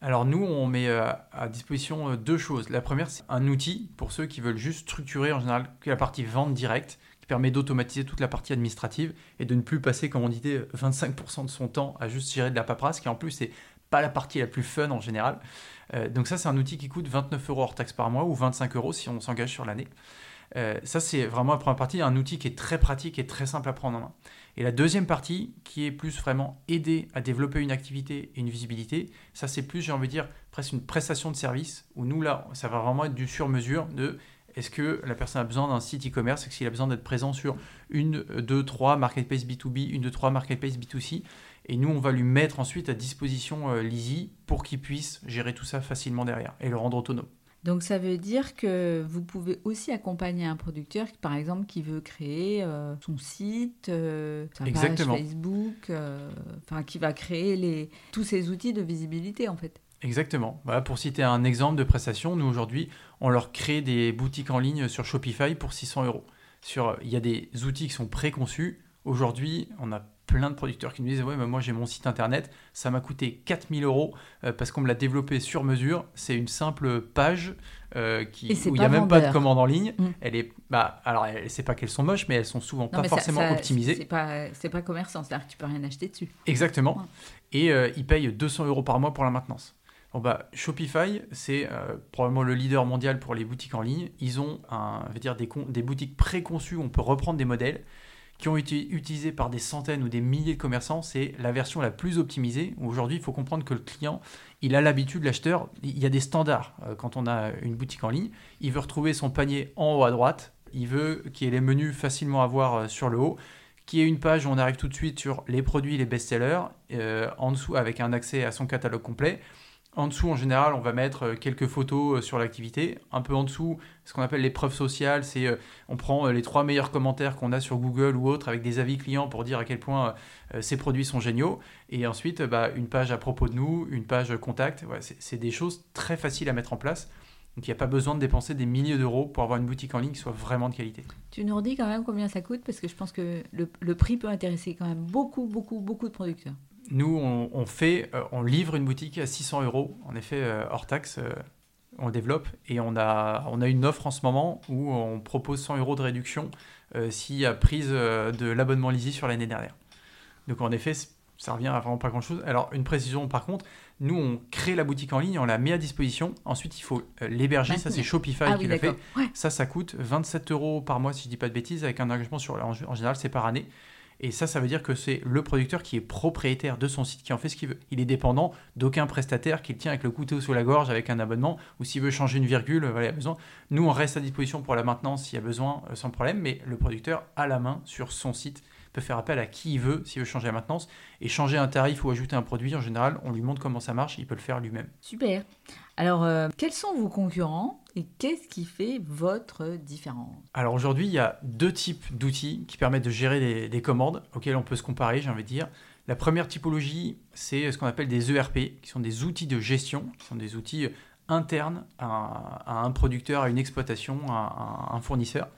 C: Alors nous, on met euh, à disposition euh, deux choses. La première, c'est un outil pour ceux qui veulent juste structurer en général la partie vente directe, qui permet d'automatiser toute la partie administrative et de ne plus passer, comme on disait, 25% de son temps à juste gérer de la paperasse, qui en plus n'est la partie la plus fun en général. Euh, donc ça, c'est un outil qui coûte 29 euros hors taxe par mois ou 25 euros si on s'engage sur l'année. Euh, ça, c'est vraiment la première partie, un outil qui est très pratique et très simple à prendre en main. Et la deuxième partie, qui est plus vraiment aider à développer une activité et une visibilité, ça c'est plus, j'ai envie de dire, presque une prestation de service, où nous, là, ça va vraiment être du sur-mesure de est-ce que la personne a besoin d'un site e-commerce, est-ce qu'il a besoin d'être présent sur une, deux, trois marketplace B2B, une, deux, trois marketplace B2C, et nous, on va lui mettre ensuite à disposition euh, Lizzy pour qu'il puisse gérer tout ça facilement derrière et le rendre autonome.
B: Donc ça veut dire que vous pouvez aussi accompagner un producteur, par exemple, qui veut créer euh, son site, euh, sa page Facebook, enfin qui va créer les, tous ces outils de visibilité en fait.
C: Exactement. Voilà, pour citer un exemple de prestation, nous aujourd'hui, on leur crée des boutiques en ligne sur Shopify pour 600 euros. Sur, il y a des outils qui sont préconçus Aujourd'hui, on a plein de producteurs qui nous disent Ouais, mais moi j'ai mon site internet, ça m'a coûté 4000 euros euh, parce qu'on me l'a développé sur mesure. C'est une simple page euh, qui, où il n'y a même pas de commande en ligne. Mm. Elle est, bah, alors, c'est pas qu'elles sont moches, mais elles sont souvent pas forcément optimisées.
B: C'est pas, c'est pas commerçant, c'est-à-dire que tu peux rien acheter dessus.
C: Exactement. Et euh, ils payent 200 euros par mois pour la maintenance. Bon bah, Shopify, c'est probablement le leader mondial pour les boutiques en ligne. Ils ont un, veut dire des, des boutiques préconçues, on peut reprendre des modèles qui ont été utilisés par des centaines ou des milliers de commerçants, c'est la version la plus optimisée. Aujourd'hui, il faut comprendre que le client, il a l'habitude, l'acheteur, il y a des standards. Euh, quand on a une boutique en ligne, il veut retrouver son panier en haut à droite, il veut qu'il y ait les menus facilement à voir euh, sur le haut, qu'il y ait une page où on arrive tout de suite sur les produits, les best-sellers, euh, en dessous avec un accès à son catalogue complet. En dessous, en général, on va mettre euh, quelques photos euh, sur l'activité. Un peu en dessous, ce qu'on appelle les preuves sociales, c'est euh, on prend les trois meilleurs commentaires qu'on a sur Google ou autre avec des avis clients pour dire à quel point ces produits sont géniaux. Et ensuite, bah, une page à propos de nous, une page contact. c'est des choses très faciles à mettre en place. Donc il n'y a pas besoin de dépenser des milliers d'euros pour avoir une boutique en ligne qui soit vraiment de qualité.
B: Tu nous redis quand même combien ça coûte? Parce que je pense que le prix peut intéresser quand même beaucoup, beaucoup, beaucoup de producteurs
C: nous, on, fait, euh, on livre une boutique à 600 euros, en effet, euh, hors taxe, euh, on le développe, et on a, on a une offre en ce moment où on propose 100 euros de réduction s'il y a prise de l'abonnement Lizzy sur l'année dernière. Donc en effet, ça revient à vraiment pas grand-chose. Alors une précision par contre, nous on crée la boutique en ligne, on la met à disposition, ensuite il faut l'héberger, ça c'est Shopify ah qui l'a fait. Ça, ça coûte 27 euros par mois si je dis pas de bêtises, avec un engagement sur, en général c'est par année. Et ça, ça veut dire que c'est le producteur qui est propriétaire de son site, qui en fait ce qu'il veut. Il est dépendant d'aucun prestataire qui le tient avec le couteau sous la gorge avec un abonnement, ou s'il veut changer une virgule, voilà, il a besoin. Nous, on reste à disposition pour la maintenance s'il y a besoin, euh, sans problème, mais le producteur a la main sur son site, peut faire appel à qui il veut s'il veut changer la maintenance. Et changer un tarif ou ajouter un produit, en général, on lui montre comment ça marche, il peut le faire lui-même.
B: Super. Alors, euh, quels sont vos concurrents? Et qu'est-ce qui fait votre différence?
C: Alors aujourd'hui, il y a deux types d'outils qui permettent de gérer des, commandes auxquels on peut se comparer, j'ai envie de dire. La première typologie, c'est ce qu'on appelle des ERP, qui sont des outils de gestion, qui sont des outils internes à, un producteur, à une exploitation, à, un fournisseur.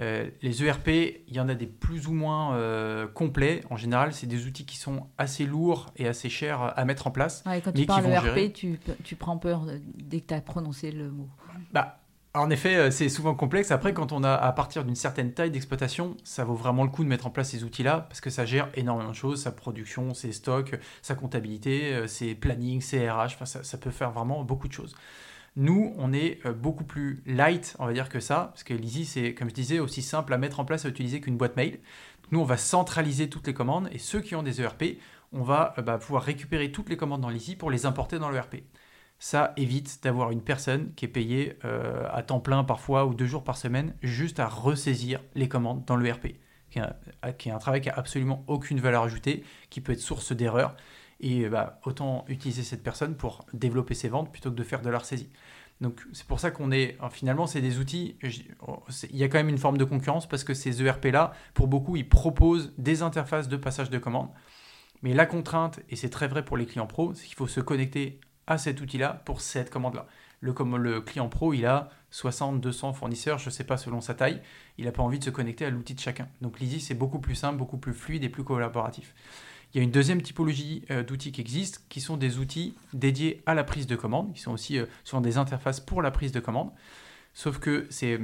C: Euh, les ERP, il y en a des plus ou moins euh, complets. En général, c'est des outils qui sont assez lourds et assez chers à mettre en place.
B: quand tu parles ERP, tu, tu, prends peur dès que tu as prononcé le mot.
C: Bah, en effet, euh, c'est souvent complexe. Après, quand on a à partir d'une certaine taille d'exploitation, ça vaut vraiment le coup de mettre en place ces outils-là parce que ça gère énormément de choses, sa production, ses stocks, sa comptabilité, ses plannings, ses RH. Enfin, ça, peut faire vraiment beaucoup de choses. Nous, on est euh, beaucoup plus light, on va dire, que ça, parce que l'Easy, c'est, comme je disais, aussi simple à mettre en place à utiliser qu'une boîte mail. Nous, on va centraliser toutes les commandes, et ceux qui ont des ERP, on va euh, bah, pouvoir récupérer toutes les commandes dans l'Easy pour les importer dans l'ERP. Ça évite d'avoir une personne qui est payée euh, à temps plein parfois ou deux jours par semaine juste à ressaisir les commandes dans l'ERP, qui, qui est un travail qui a absolument aucune valeur ajoutée, qui peut être source d'erreurs. Et bah, autant utiliser cette personne pour développer ses ventes plutôt que de faire de la ressaisie. Donc c'est pour ça qu'on est, finalement, c'est des outils, il y a quand même une forme de concurrence parce que ces ERP-là, pour beaucoup, ils proposent des interfaces de passage de commande. Mais la contrainte, et c'est très vrai pour les clients pro, c'est qu'il faut se connecter à cet outil-là pour cette commande-là. Le, le client pro, il a 60, 200 fournisseurs, je ne sais pas selon sa taille, il n'a pas envie de se connecter à l'outil de chacun. Donc l'Easy, c'est beaucoup plus simple, beaucoup plus fluide et plus collaboratif. Il y a une deuxième typologie euh, d'outils qui existent, qui sont des outils dédiés à la prise de commande, qui sont aussi euh, souvent des interfaces pour la prise de commande. Sauf que c'est,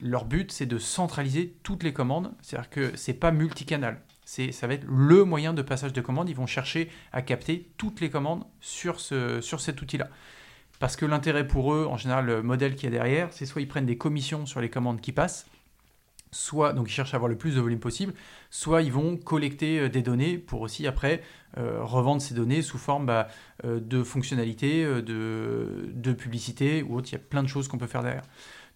C: leur but, c'est de centraliser toutes les commandes, c'est-à-dire que c'est pas multicanal. Ça va être le moyen de passage de commande. Ils vont chercher à capter toutes les commandes sur cet outil-là. Parce que l'intérêt pour eux, en général, le modèle qu'il y a derrière, c'est soit ils prennent des commissions sur les commandes qui passent, soit donc ils cherchent à avoir le plus de volume possible, soit ils vont collecter euh, des données pour aussi après euh, revendre ces données sous forme bah, euh, de fonctionnalités, de, de, publicité ou autre. Il y a plein de choses qu'on peut faire derrière.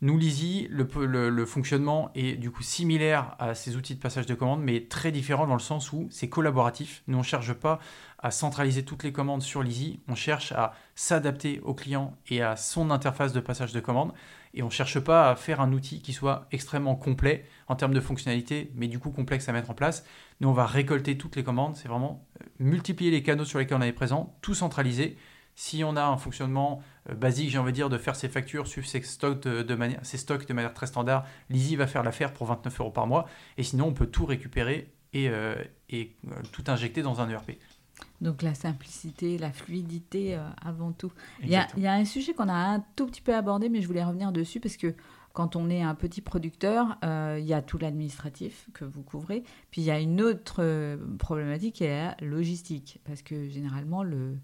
C: Nous, Lizzy, le, fonctionnement est du coup similaire à ces outils de passage de commande, mais très différent dans le sens où c'est collaboratif. Nous, on ne cherche pas à centraliser toutes les commandes sur Lizzy, on cherche à s'adapter au client et à son interface de passage de commande. Et on ne cherche pas à faire un outil qui soit extrêmement complet en termes de fonctionnalité, mais du coup complexe à mettre en place. Nous, on va récolter toutes les commandes. C'est vraiment euh, multiplier les canaux sur lesquels on est présent, tout centraliser. Si on a un fonctionnement euh, basique, j'ai envie de dire, de faire ses factures, suivre ses stocks de, manière, ses stocks de manière très standard, Lizzy va faire l'affaire pour 29 euros par mois. Et sinon, on peut tout récupérer et, euh, et euh, tout injecter dans un ERP.
B: Donc la simplicité, la fluidité avant tout. Il y, a, il y, a, un sujet qu'on a un tout petit peu abordé, mais je voulais revenir dessus parce que quand on est un petit producteur, il y a tout l'administratif que vous couvrez. Puis il y a une autre problématique qui est la logistique. Parce que généralement, le,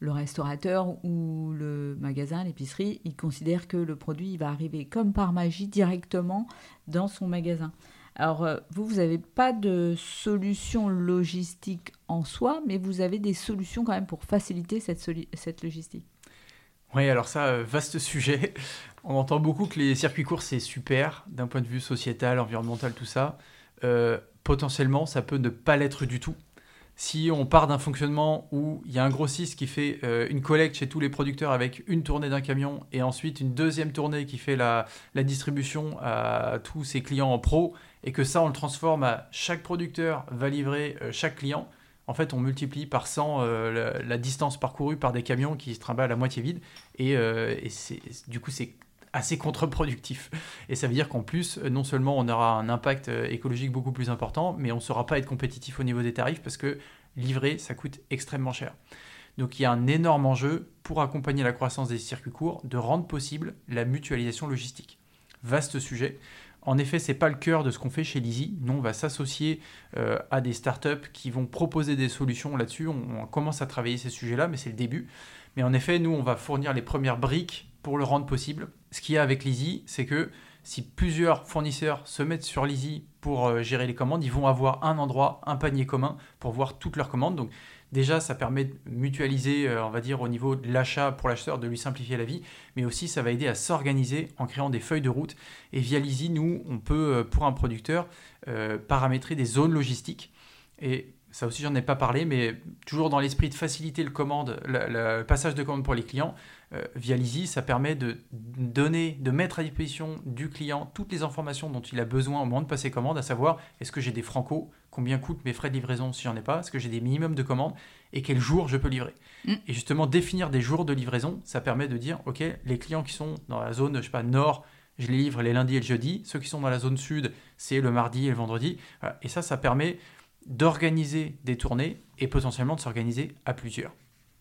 B: le restaurateur ou le magasin, l'épicerie, il considère que le produit va arriver comme par magie directement dans son magasin. Alors, euh, vous, vous n'avez pas de solution logistique en soi, mais vous avez des solutions quand même pour faciliter cette, cette logistique.
C: Oui, alors ça, euh, vaste sujet. On entend beaucoup que les circuits courts, c'est super d'un point de vue sociétal, environnemental, tout ça. Euh, potentiellement, ça peut ne pas l'être du tout si on part d'un fonctionnement où il y a un grossiste qui fait euh, une collecte chez tous les producteurs avec une tournée d'un camion et ensuite une deuxième tournée qui fait la, distribution à tous ses clients en pro et que ça on le transforme à chaque producteur va livrer euh, chaque client, en fait on multiplie par 100 euh, la, distance parcourue par des camions qui se trimballent à moitié vide et du coup c'est assez contre-productif. Et ça veut dire qu'en plus, non seulement on aura un impact euh, écologique beaucoup plus important, mais on ne saura pas être compétitif au niveau des tarifs parce que livrer, ça coûte extrêmement cher. Donc il y a un énorme enjeu pour accompagner la croissance des circuits courts de rendre possible la mutualisation logistique. Vaste sujet. En effet, ce n'est pas le cœur de ce qu'on fait chez Lizzy. Nous, on va s'associer euh, à des startups qui vont proposer des solutions là-dessus. On, commence à travailler ces sujets-là, mais c'est le début. Mais en effet, nous, on va fournir les premières briques pour le rendre possible ce qu'il y a avec Lizzy, c'est que si plusieurs fournisseurs se mettent sur Lizzy pour euh, gérer les commandes, ils vont avoir un endroit, un panier commun pour voir toutes leurs commandes. Donc déjà, ça permet de mutualiser, euh, on va dire, au niveau de l'achat pour l'acheteur, de lui simplifier la vie, mais aussi ça va aider à s'organiser en créant des feuilles de route. Et via Lizzy, nous, on peut, euh, pour un producteur, paramétrer des zones logistiques. Et ça aussi, j'en ai pas parlé, mais toujours dans l'esprit de faciliter le, commande, le passage de commande pour les clients, euh, via Lizzy, ça permet de donner, de mettre à disposition du client toutes les informations dont il a besoin au moment de passer commande, à savoir est-ce que j'ai des francos, combien coûtent mes frais de livraison si j'en ai pas, est-ce que j'ai des minimums de commandes et quel jour je peux livrer. Mm. Et justement, définir des jours de livraison, ça permet de dire ok, les clients qui sont dans la zone, je sais pas, nord, je les livre les lundis et le jeudi. Ceux qui sont dans la zone sud, c'est le mardi et le vendredi. Et ça, ça permet d'organiser des tournées et potentiellement de s'organiser à plusieurs.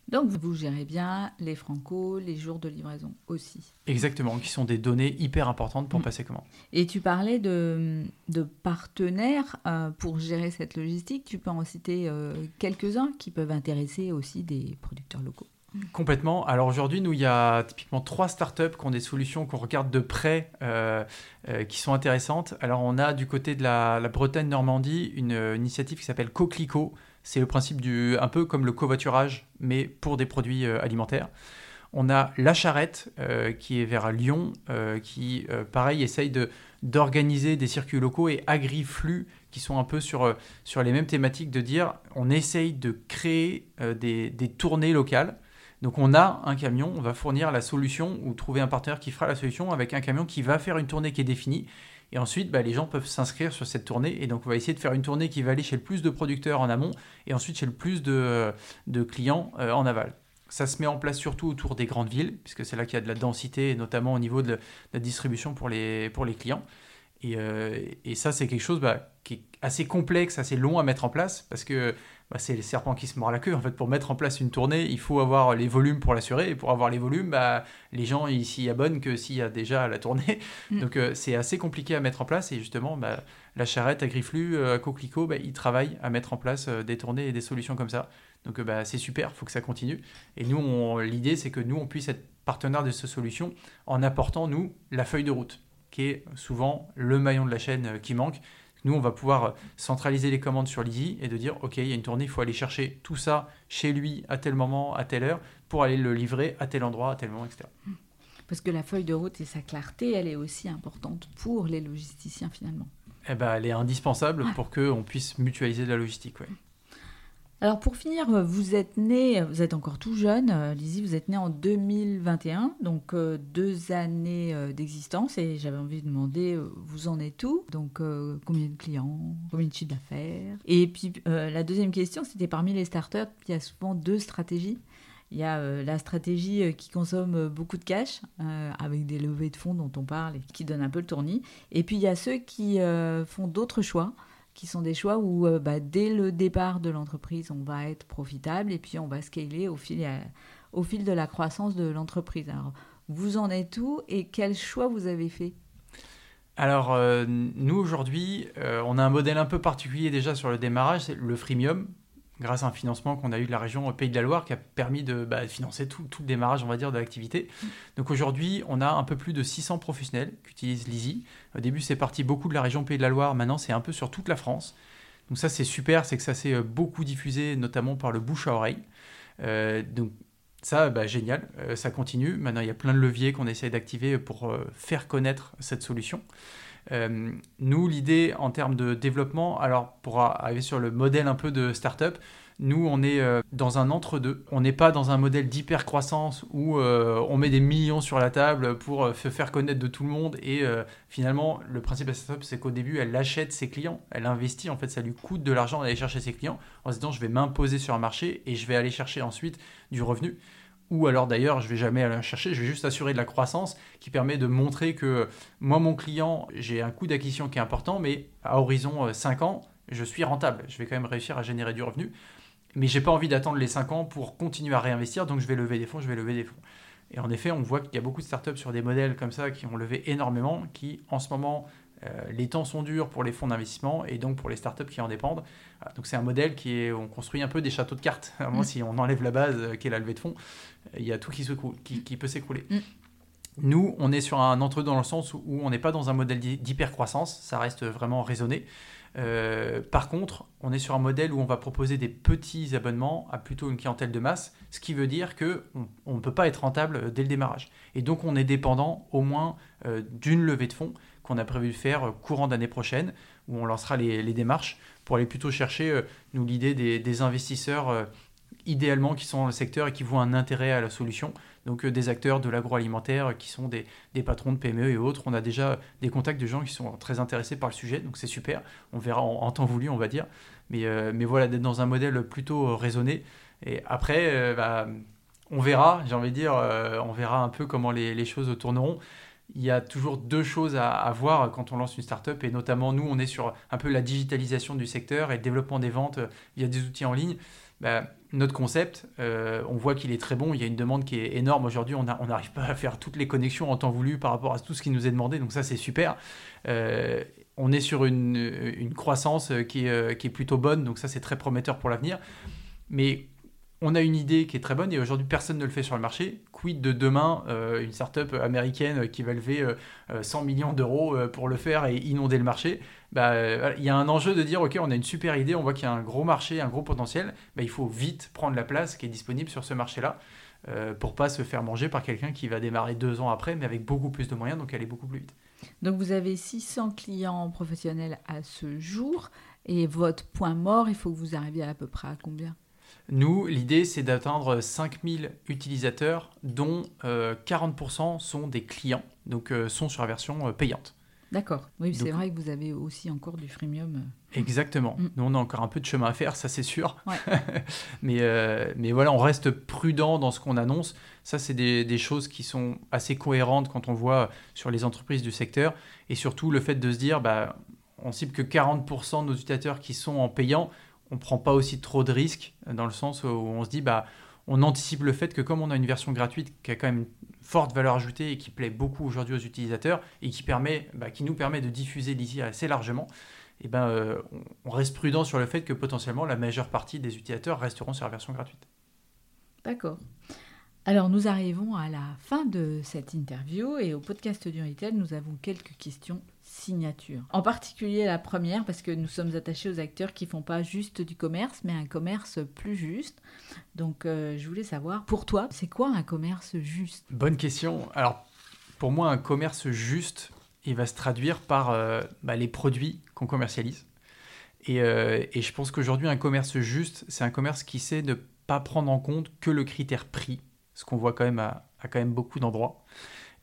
B: Donc vous gérez bien les franco, les jours de livraison aussi.
C: Exactement, qui sont des données hyper importantes pour mm. passer commande.
B: Et tu parlais de, de partenaires euh, pour gérer cette logistique. Tu peux en citer euh, quelques-uns qui peuvent intéresser aussi des producteurs locaux.
C: Complètement. Alors aujourd'hui, nous, il y a typiquement trois startups qui ont des solutions qu'on regarde de près, euh, qui sont intéressantes. Alors on a du côté de la, la Bretagne-Normandie une, initiative qui s'appelle Coquelicot, c'est le principe du, un peu comme le covoiturage, mais pour des produits euh, alimentaires. On a La Charrette, euh, qui est vers Lyon, euh, qui, pareil, essaye de, d'organiser des circuits locaux et agriflux qui sont un peu sur, sur les mêmes thématiques, de dire on essaye de créer des, des, tournées locales. Donc on a un camion, on va fournir la solution ou trouver un partenaire qui fera la solution avec un camion qui va faire une tournée qui est définie et ensuite, bah, les gens peuvent s'inscrire sur cette tournée. Et donc, on va essayer de faire une tournée qui va aller chez le plus de producteurs en amont et ensuite chez le plus de, clients euh, en aval. Ça se met en place surtout autour des grandes villes, puisque c'est là qu'il y a de la densité, notamment au niveau de la distribution pour les, clients. Et, euh, et ça, c'est quelque chose bah, qui est assez complexe, assez long à mettre en place, parce que bah, c'est le serpent qui se mord la queue. En fait, pour mettre en place une tournée, il faut avoir les volumes pour l'assurer. Et pour avoir les volumes, bah, les gens ils s'y abonnent que s'il y a déjà la tournée. Mm. Donc euh, c'est assez compliqué à mettre en place. Et justement, bah, la charrette à Grifflu, euh, à Coquelicot, ils travaillent à mettre en place euh, des tournées et des solutions comme ça. Donc c'est super, il faut que ça continue. Et nous, l'idée, c'est que nous, on puisse être partenaire de ces solutions en apportant, nous, la feuille de route, qui est souvent le maillon de la chaîne qui manque. Nous, on va pouvoir centraliser les commandes sur Lizzy et de dire, OK, il y a une tournée, il faut aller chercher tout ça chez lui à tel moment, à telle heure, pour aller le livrer à tel endroit, à tel moment, etc.
B: Parce que la feuille de route et sa clarté, elle est aussi importante pour les logisticiens finalement.
C: Eh ben, elle est indispensable pour qu'on puisse mutualiser la logistique. Ouais.
B: Alors pour finir, euh, vous êtes né, vous êtes encore tout jeune, euh, Lizzie, vous êtes né en 2021, donc euh, deux années d'existence et j'avais envie de demander, vous en êtes où? Donc combien de clients, combien de chiffres d'affaires? Et puis la deuxième question, c'était parmi les startups, il y a souvent deux stratégies. Il y a la stratégie qui consomme beaucoup de cash, avec des levées de fonds dont on parle et qui donnent un peu le tournis. Et puis il y a ceux qui font d'autres choix, qui sont des choix où bah, dès le départ de l'entreprise, on va être profitable et puis on va scaler au fil, au fil de la croissance de l'entreprise. Alors, vous en êtes où et quel choix vous avez fait?
C: Alors, euh, nous, aujourd'hui, euh, on a un modèle un peu particulier déjà sur le démarrage, c'est le freemium, grâce à un financement qu'on a eu de la région Pays de la Loire qui a permis de bah, financer tout, le démarrage, on va dire, de l'activité. Donc aujourd'hui, on a un peu plus de 600 professionnels qui utilisent l'Easy. Au début, c'est parti beaucoup de la région Pays de la Loire, maintenant, c'est un peu sur toute la France. Donc ça, c'est super, c'est que ça s'est euh, beaucoup diffusé, notamment par le bouche à oreille. donc ça, bah, génial, euh, ça continue. Maintenant, il y a plein de leviers qu'on essaie d'activer pour euh, faire connaître cette solution. Euh, nous, l'idée en termes de développement, alors pour arriver sur le modèle un peu de startup, nous, on est dans un entre-deux. On n'est pas dans un modèle d'hyper-croissance où on met des millions sur la table pour se faire connaître de tout le monde. Et finalement, le principe de la startup, c'est qu'au début, elle achète ses clients, elle investit. En fait, ça lui coûte de l'argent d'aller chercher ses clients en se disant, je vais m'imposer sur un marché et je vais aller chercher ensuite du revenu ou alors d'ailleurs je vais jamais aller chercher, je vais juste assurer de la croissance qui permet de montrer que moi mon client, j'ai un coût d'acquisition qui est important, mais à horizon 5 euh, ans, je suis rentable, je vais quand même réussir à générer du revenu, mais j'ai pas envie d'attendre les 5 ans pour continuer à réinvestir, donc je vais lever des fonds, je vais lever des fonds. Et en effet, on voit qu'il y a beaucoup de startups sur des modèles comme ça qui ont levé énormément, qui en ce moment les temps sont durs pour les fonds d'investissement et donc pour les startups qui en dépendent. donc c'est un modèle qui est, on construit un peu des châteaux de cartes. Moi, si on enlève la base euh, qui est la levée de fonds, il y a tout qui, se, qui, qui peut s'écrouler. Mm. Nous, on est sur un entre-deux dans le sens où on n'est pas dans un modèle d'hyper-croissance, ça reste vraiment raisonné. Euh, par contre, on est sur un modèle où on va proposer des petits abonnements à plutôt une clientèle de masse, ce qui veut dire qu'on ne peut pas être rentable dès le démarrage. Et donc on est dépendant au moins d'une levée de fonds qu'on a prévu de faire courant d'année prochaine, où on lancera les, démarches pour aller plutôt chercher, euh, nous, l'idée des, investisseurs euh, idéalement qui sont dans le secteur et qui voient un intérêt à la solution. Donc euh, des acteurs de l'agroalimentaire qui sont des, patrons de PME et autres. On a déjà des contacts de gens qui sont très intéressés par le sujet, donc c'est super. On verra en, temps voulu, on va dire. Mais, mais voilà, d'être dans un modèle plutôt raisonné. Et après, bah, on verra, j'ai envie de dire, on verra un peu comment les choses tourneront il y a toujours deux choses à, voir quand on lance une startup et notamment nous, on est sur un peu la digitalisation du secteur et le développement des ventes via des outils en ligne. Bah, notre concept, euh, on voit qu'il est très bon. Il y a une demande qui est énorme aujourd'hui. On n'arrive pas à faire toutes les connexions en temps voulu par rapport à tout ce qui nous est demandé. Donc ça, c'est super. Euh, on est sur une, une croissance qui est, qui est, plutôt bonne. Donc ça, c'est très prometteur pour l'avenir. Mais on a une idée qui est très bonne et aujourd'hui personne ne le fait sur le marché. Quid de demain euh, une startup américaine qui va lever 100 euh, millions d'euros euh, pour le faire et inonder le marché? Bah, Il y a un enjeu de dire ok, on a une super idée, on voit qu'il y a un gros marché, un gros potentiel. Bah, il faut vite prendre la place qui est disponible sur ce marché-là pour pas se faire manger par quelqu'un qui va démarrer deux ans après, mais avec beaucoup plus de moyens, donc aller beaucoup plus vite.
B: Donc vous avez 600 clients professionnels à ce jour et votre point mort, il faut que vous arriviez à peu près à combien?
C: Nous, l'idée, c'est d'atteindre 5000 utilisateurs, dont 40% euh, sont des clients, donc euh, sont sur la version euh, payante.
B: D'accord. Oui, c'est vrai que vous avez aussi encore du freemium.
C: Exactement. Mm. Nous, on a encore un peu de chemin à faire, ça c'est sûr. mais, mais voilà, on reste prudent dans ce qu'on annonce. Ça, c'est des, des, choses qui sont assez cohérentes quand on voit sur les entreprises du secteur. Et surtout, le fait de se dire, bah, on cible que 40% de nos utilisateurs qui sont en payant on prend pas aussi trop de risques, dans le sens où on se dit, bah, on anticipe le fait que comme on a une version gratuite qui a quand même une forte valeur ajoutée et qui plaît beaucoup aujourd'hui aux utilisateurs et qui, bah, nous permet de diffuser l'ISI assez largement, et eh ben, euh, on reste prudent sur le fait que potentiellement la majeure partie des utilisateurs resteront sur la version gratuite.
B: D'accord. Alors nous arrivons à la fin de cette interview et au podcast du Retail, nous avons quelques questions signature. En particulier la première, parce que nous sommes attachés aux acteurs qui font pas juste du commerce, mais un commerce plus juste. Donc euh, je voulais savoir, pour toi, c'est quoi un commerce juste?
C: Bonne question. Alors pour moi, un commerce juste, il va se traduire par euh, bah, les produits qu'on commercialise. Et, euh, et, je pense qu'aujourd'hui, un commerce juste, c'est un commerce qui sait ne pas prendre en compte que le critère prix, ce qu'on voit quand même à, quand même beaucoup d'endroits.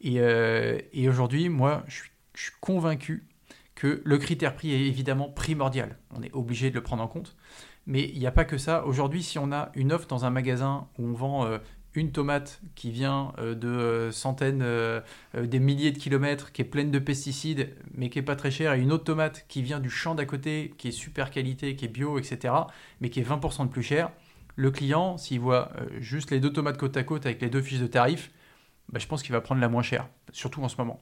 C: Et aujourd'hui, moi, je suis je suis convaincu que le critère prix est évidemment primordial. On est obligé de le prendre en compte. Mais il n'y a pas que ça. Aujourd'hui, si on a une offre dans un magasin où on vend euh, une tomate qui vient euh, de euh, centaines, des milliers de kilomètres, qui est pleine de pesticides, mais qui est pas très chère, et une autre tomate qui vient du champ d'à côté, qui est super qualité, qui est bio, etc., mais qui est 20% de plus cher, le client, s'il voit juste les deux tomates côte à côte avec les deux fiches de tarif, bah, je pense qu'il va prendre la moins chère, surtout en ce moment.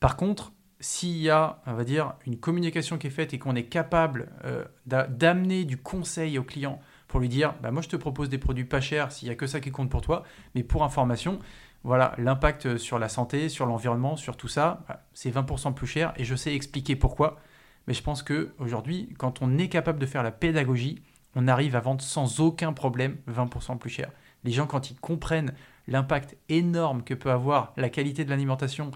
C: Par contre, s'il y a, on va dire, une communication qui est faite et qu'on est capable euh, d'amener du conseil au client pour lui dire, bah, moi je te propose des produits pas chers s'il n'y a que ça qui compte pour toi, mais pour information, voilà, l'impact sur la santé, sur l'environnement, sur tout ça, bah, c'est 20% plus cher et je sais expliquer pourquoi. Mais je pense qu'aujourd'hui, quand on est capable de faire la pédagogie, on arrive à vendre sans aucun problème 20% plus cher. Les gens, quand ils comprennent l'impact énorme que peut avoir la qualité de l'alimentation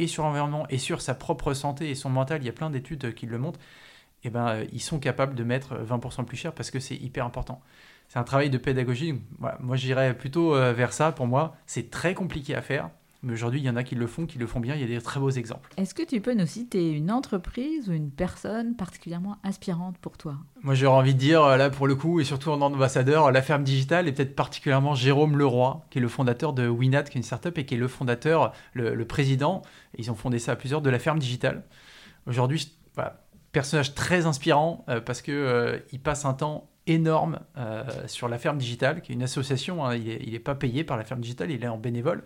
C: et sur l'environnement et sur sa propre santé et son mental, il y a plein d'études qui le montrent, eh ben, euh, ils sont capables de mettre 20% plus cher parce que c'est hyper important. C'est un travail de pédagogie. moi, j'irais plutôt euh, vers ça. Pour moi, c'est très compliqué à faire. Mais aujourd'hui, il y en a qui le font, qui le font bien. Il y a des très beaux exemples.
B: Est-ce que tu peux nous citer une entreprise ou une personne particulièrement inspirante pour toi?
C: Moi, j'aurais envie de dire, là, pour le coup, et surtout en ambassadeur, la ferme digitale, et peut-être particulièrement Jérôme Leroy, qui est le fondateur de Winat, qui est une startup, et qui est le fondateur, le, président, ils ont fondé ça à plusieurs, de la ferme digitale. Aujourd'hui, personnage très inspirant, euh, parce qu'il euh, il passe un temps énorme euh, sur la ferme digitale, qui est une association. Hein. il n'est pas payé par la ferme digitale, il est en bénévole.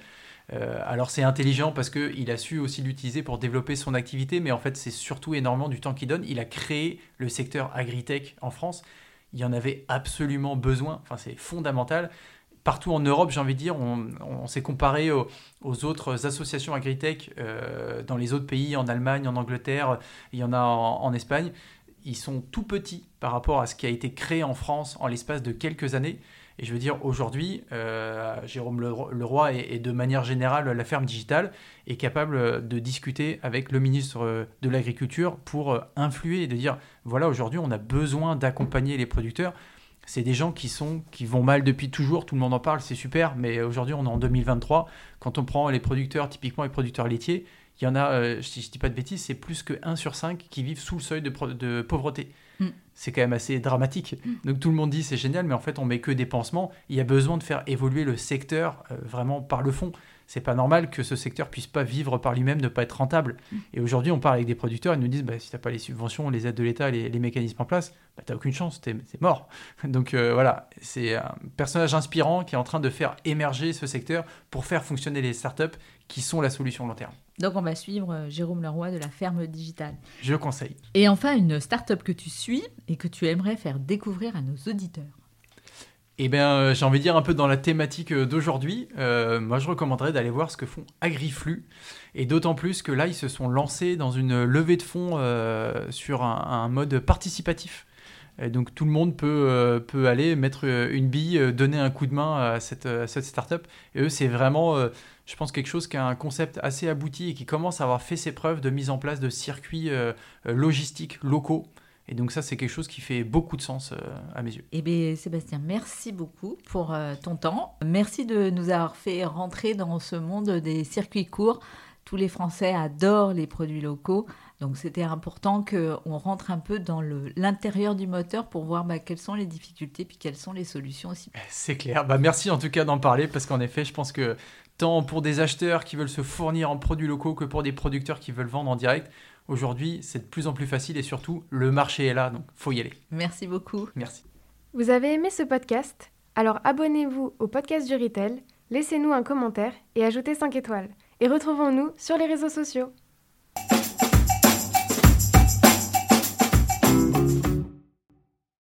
C: Euh, alors c'est intelligent parce qu'il a su aussi l'utiliser pour développer son activité, mais en fait c'est surtout énormément du temps qu'il donne. Il a créé le secteur agritech en France. Il y en avait absolument besoin, enfin c'est fondamental. Partout en Europe, j'ai envie de dire, on, s'est comparé aux, autres associations agritech euh, dans les autres pays, en Allemagne, en Angleterre, il y en a en Espagne. Ils sont tout petits par rapport à ce qui a été créé en France en l'espace de quelques années. Et je veux dire, aujourd'hui, euh, Jérôme Leroy et, de manière générale la ferme digitale est capable de discuter avec le ministre de l'Agriculture pour influer et de dire, voilà, aujourd'hui, on a besoin d'accompagner les producteurs. C'est des gens qui, sont, qui vont mal depuis toujours, tout le monde en parle, c'est super, mais aujourd'hui, on est en 2023. Quand on prend les producteurs, typiquement les producteurs laitiers, il y en a, euh, si je ne dis pas de bêtises, c'est plus que 1 sur 5 qui vivent sous le seuil de pauvreté. Mm. C'est quand même assez dramatique. Mm. Donc tout le monde dit c'est génial, mais en fait on met que des pansements. Il y a besoin de faire évoluer le secteur euh, vraiment par le fond. C'est pas normal que ce secteur puisse pas vivre par lui-même, ne pas être rentable. Mm. Et aujourd'hui, on parle avec des producteurs, ils nous disent bah, si t'as pas les subventions, les aides de l'État, les, mécanismes en place, bah, t'as aucune chance, t'es es mort. Donc euh, voilà, c'est un personnage inspirant qui est en train de faire émerger ce secteur pour faire fonctionner les startups qui sont la solution long terme.
B: Donc on va suivre euh, Jérôme Leroy de la ferme digitale.
C: Je conseille.
B: Et enfin, une start-up que tu suis et que tu aimerais faire découvrir à nos auditeurs.
C: Eh bien, euh, j'ai envie de dire un peu dans la thématique euh, d'aujourd'hui, moi je recommanderais d'aller voir ce que font Agriflux. Et d'autant plus que là, ils se sont lancés dans une levée de fonds sur un, mode participatif. Donc tout le monde peut, peut aller mettre une bille, donner un coup de main à cette, à cette start-up. Et eux, c'est vraiment je pense, quelque chose qui a un concept assez abouti et qui commence à avoir fait ses preuves de mise en place de circuits euh, euh, logistiques locaux. Et donc ça, c'est quelque chose qui fait beaucoup de sens euh, à mes yeux.
B: Eh bien, Sébastien, merci beaucoup pour ton temps. Merci de nous avoir fait rentrer dans ce monde des circuits courts. Tous les Français adorent les produits locaux. Donc c'était important qu'on rentre un peu dans l'intérieur du moteur pour voir bah, quelles sont les difficultés puis quelles sont les solutions aussi.
C: C'est clair. Bah, merci en tout cas d'en parler parce qu'en effet, je pense que tant pour des acheteurs qui veulent se fournir en produits locaux que pour des producteurs qui veulent vendre en direct. Aujourd'hui, c'est de plus en plus facile et surtout, le marché est là, donc faut y aller.
B: Merci beaucoup.
C: Merci.
A: Vous avez aimé ce podcast? Alors abonnez-vous au podcast du Retail, laissez-nous un commentaire et ajoutez 5 étoiles. Et retrouvons-nous sur les réseaux sociaux.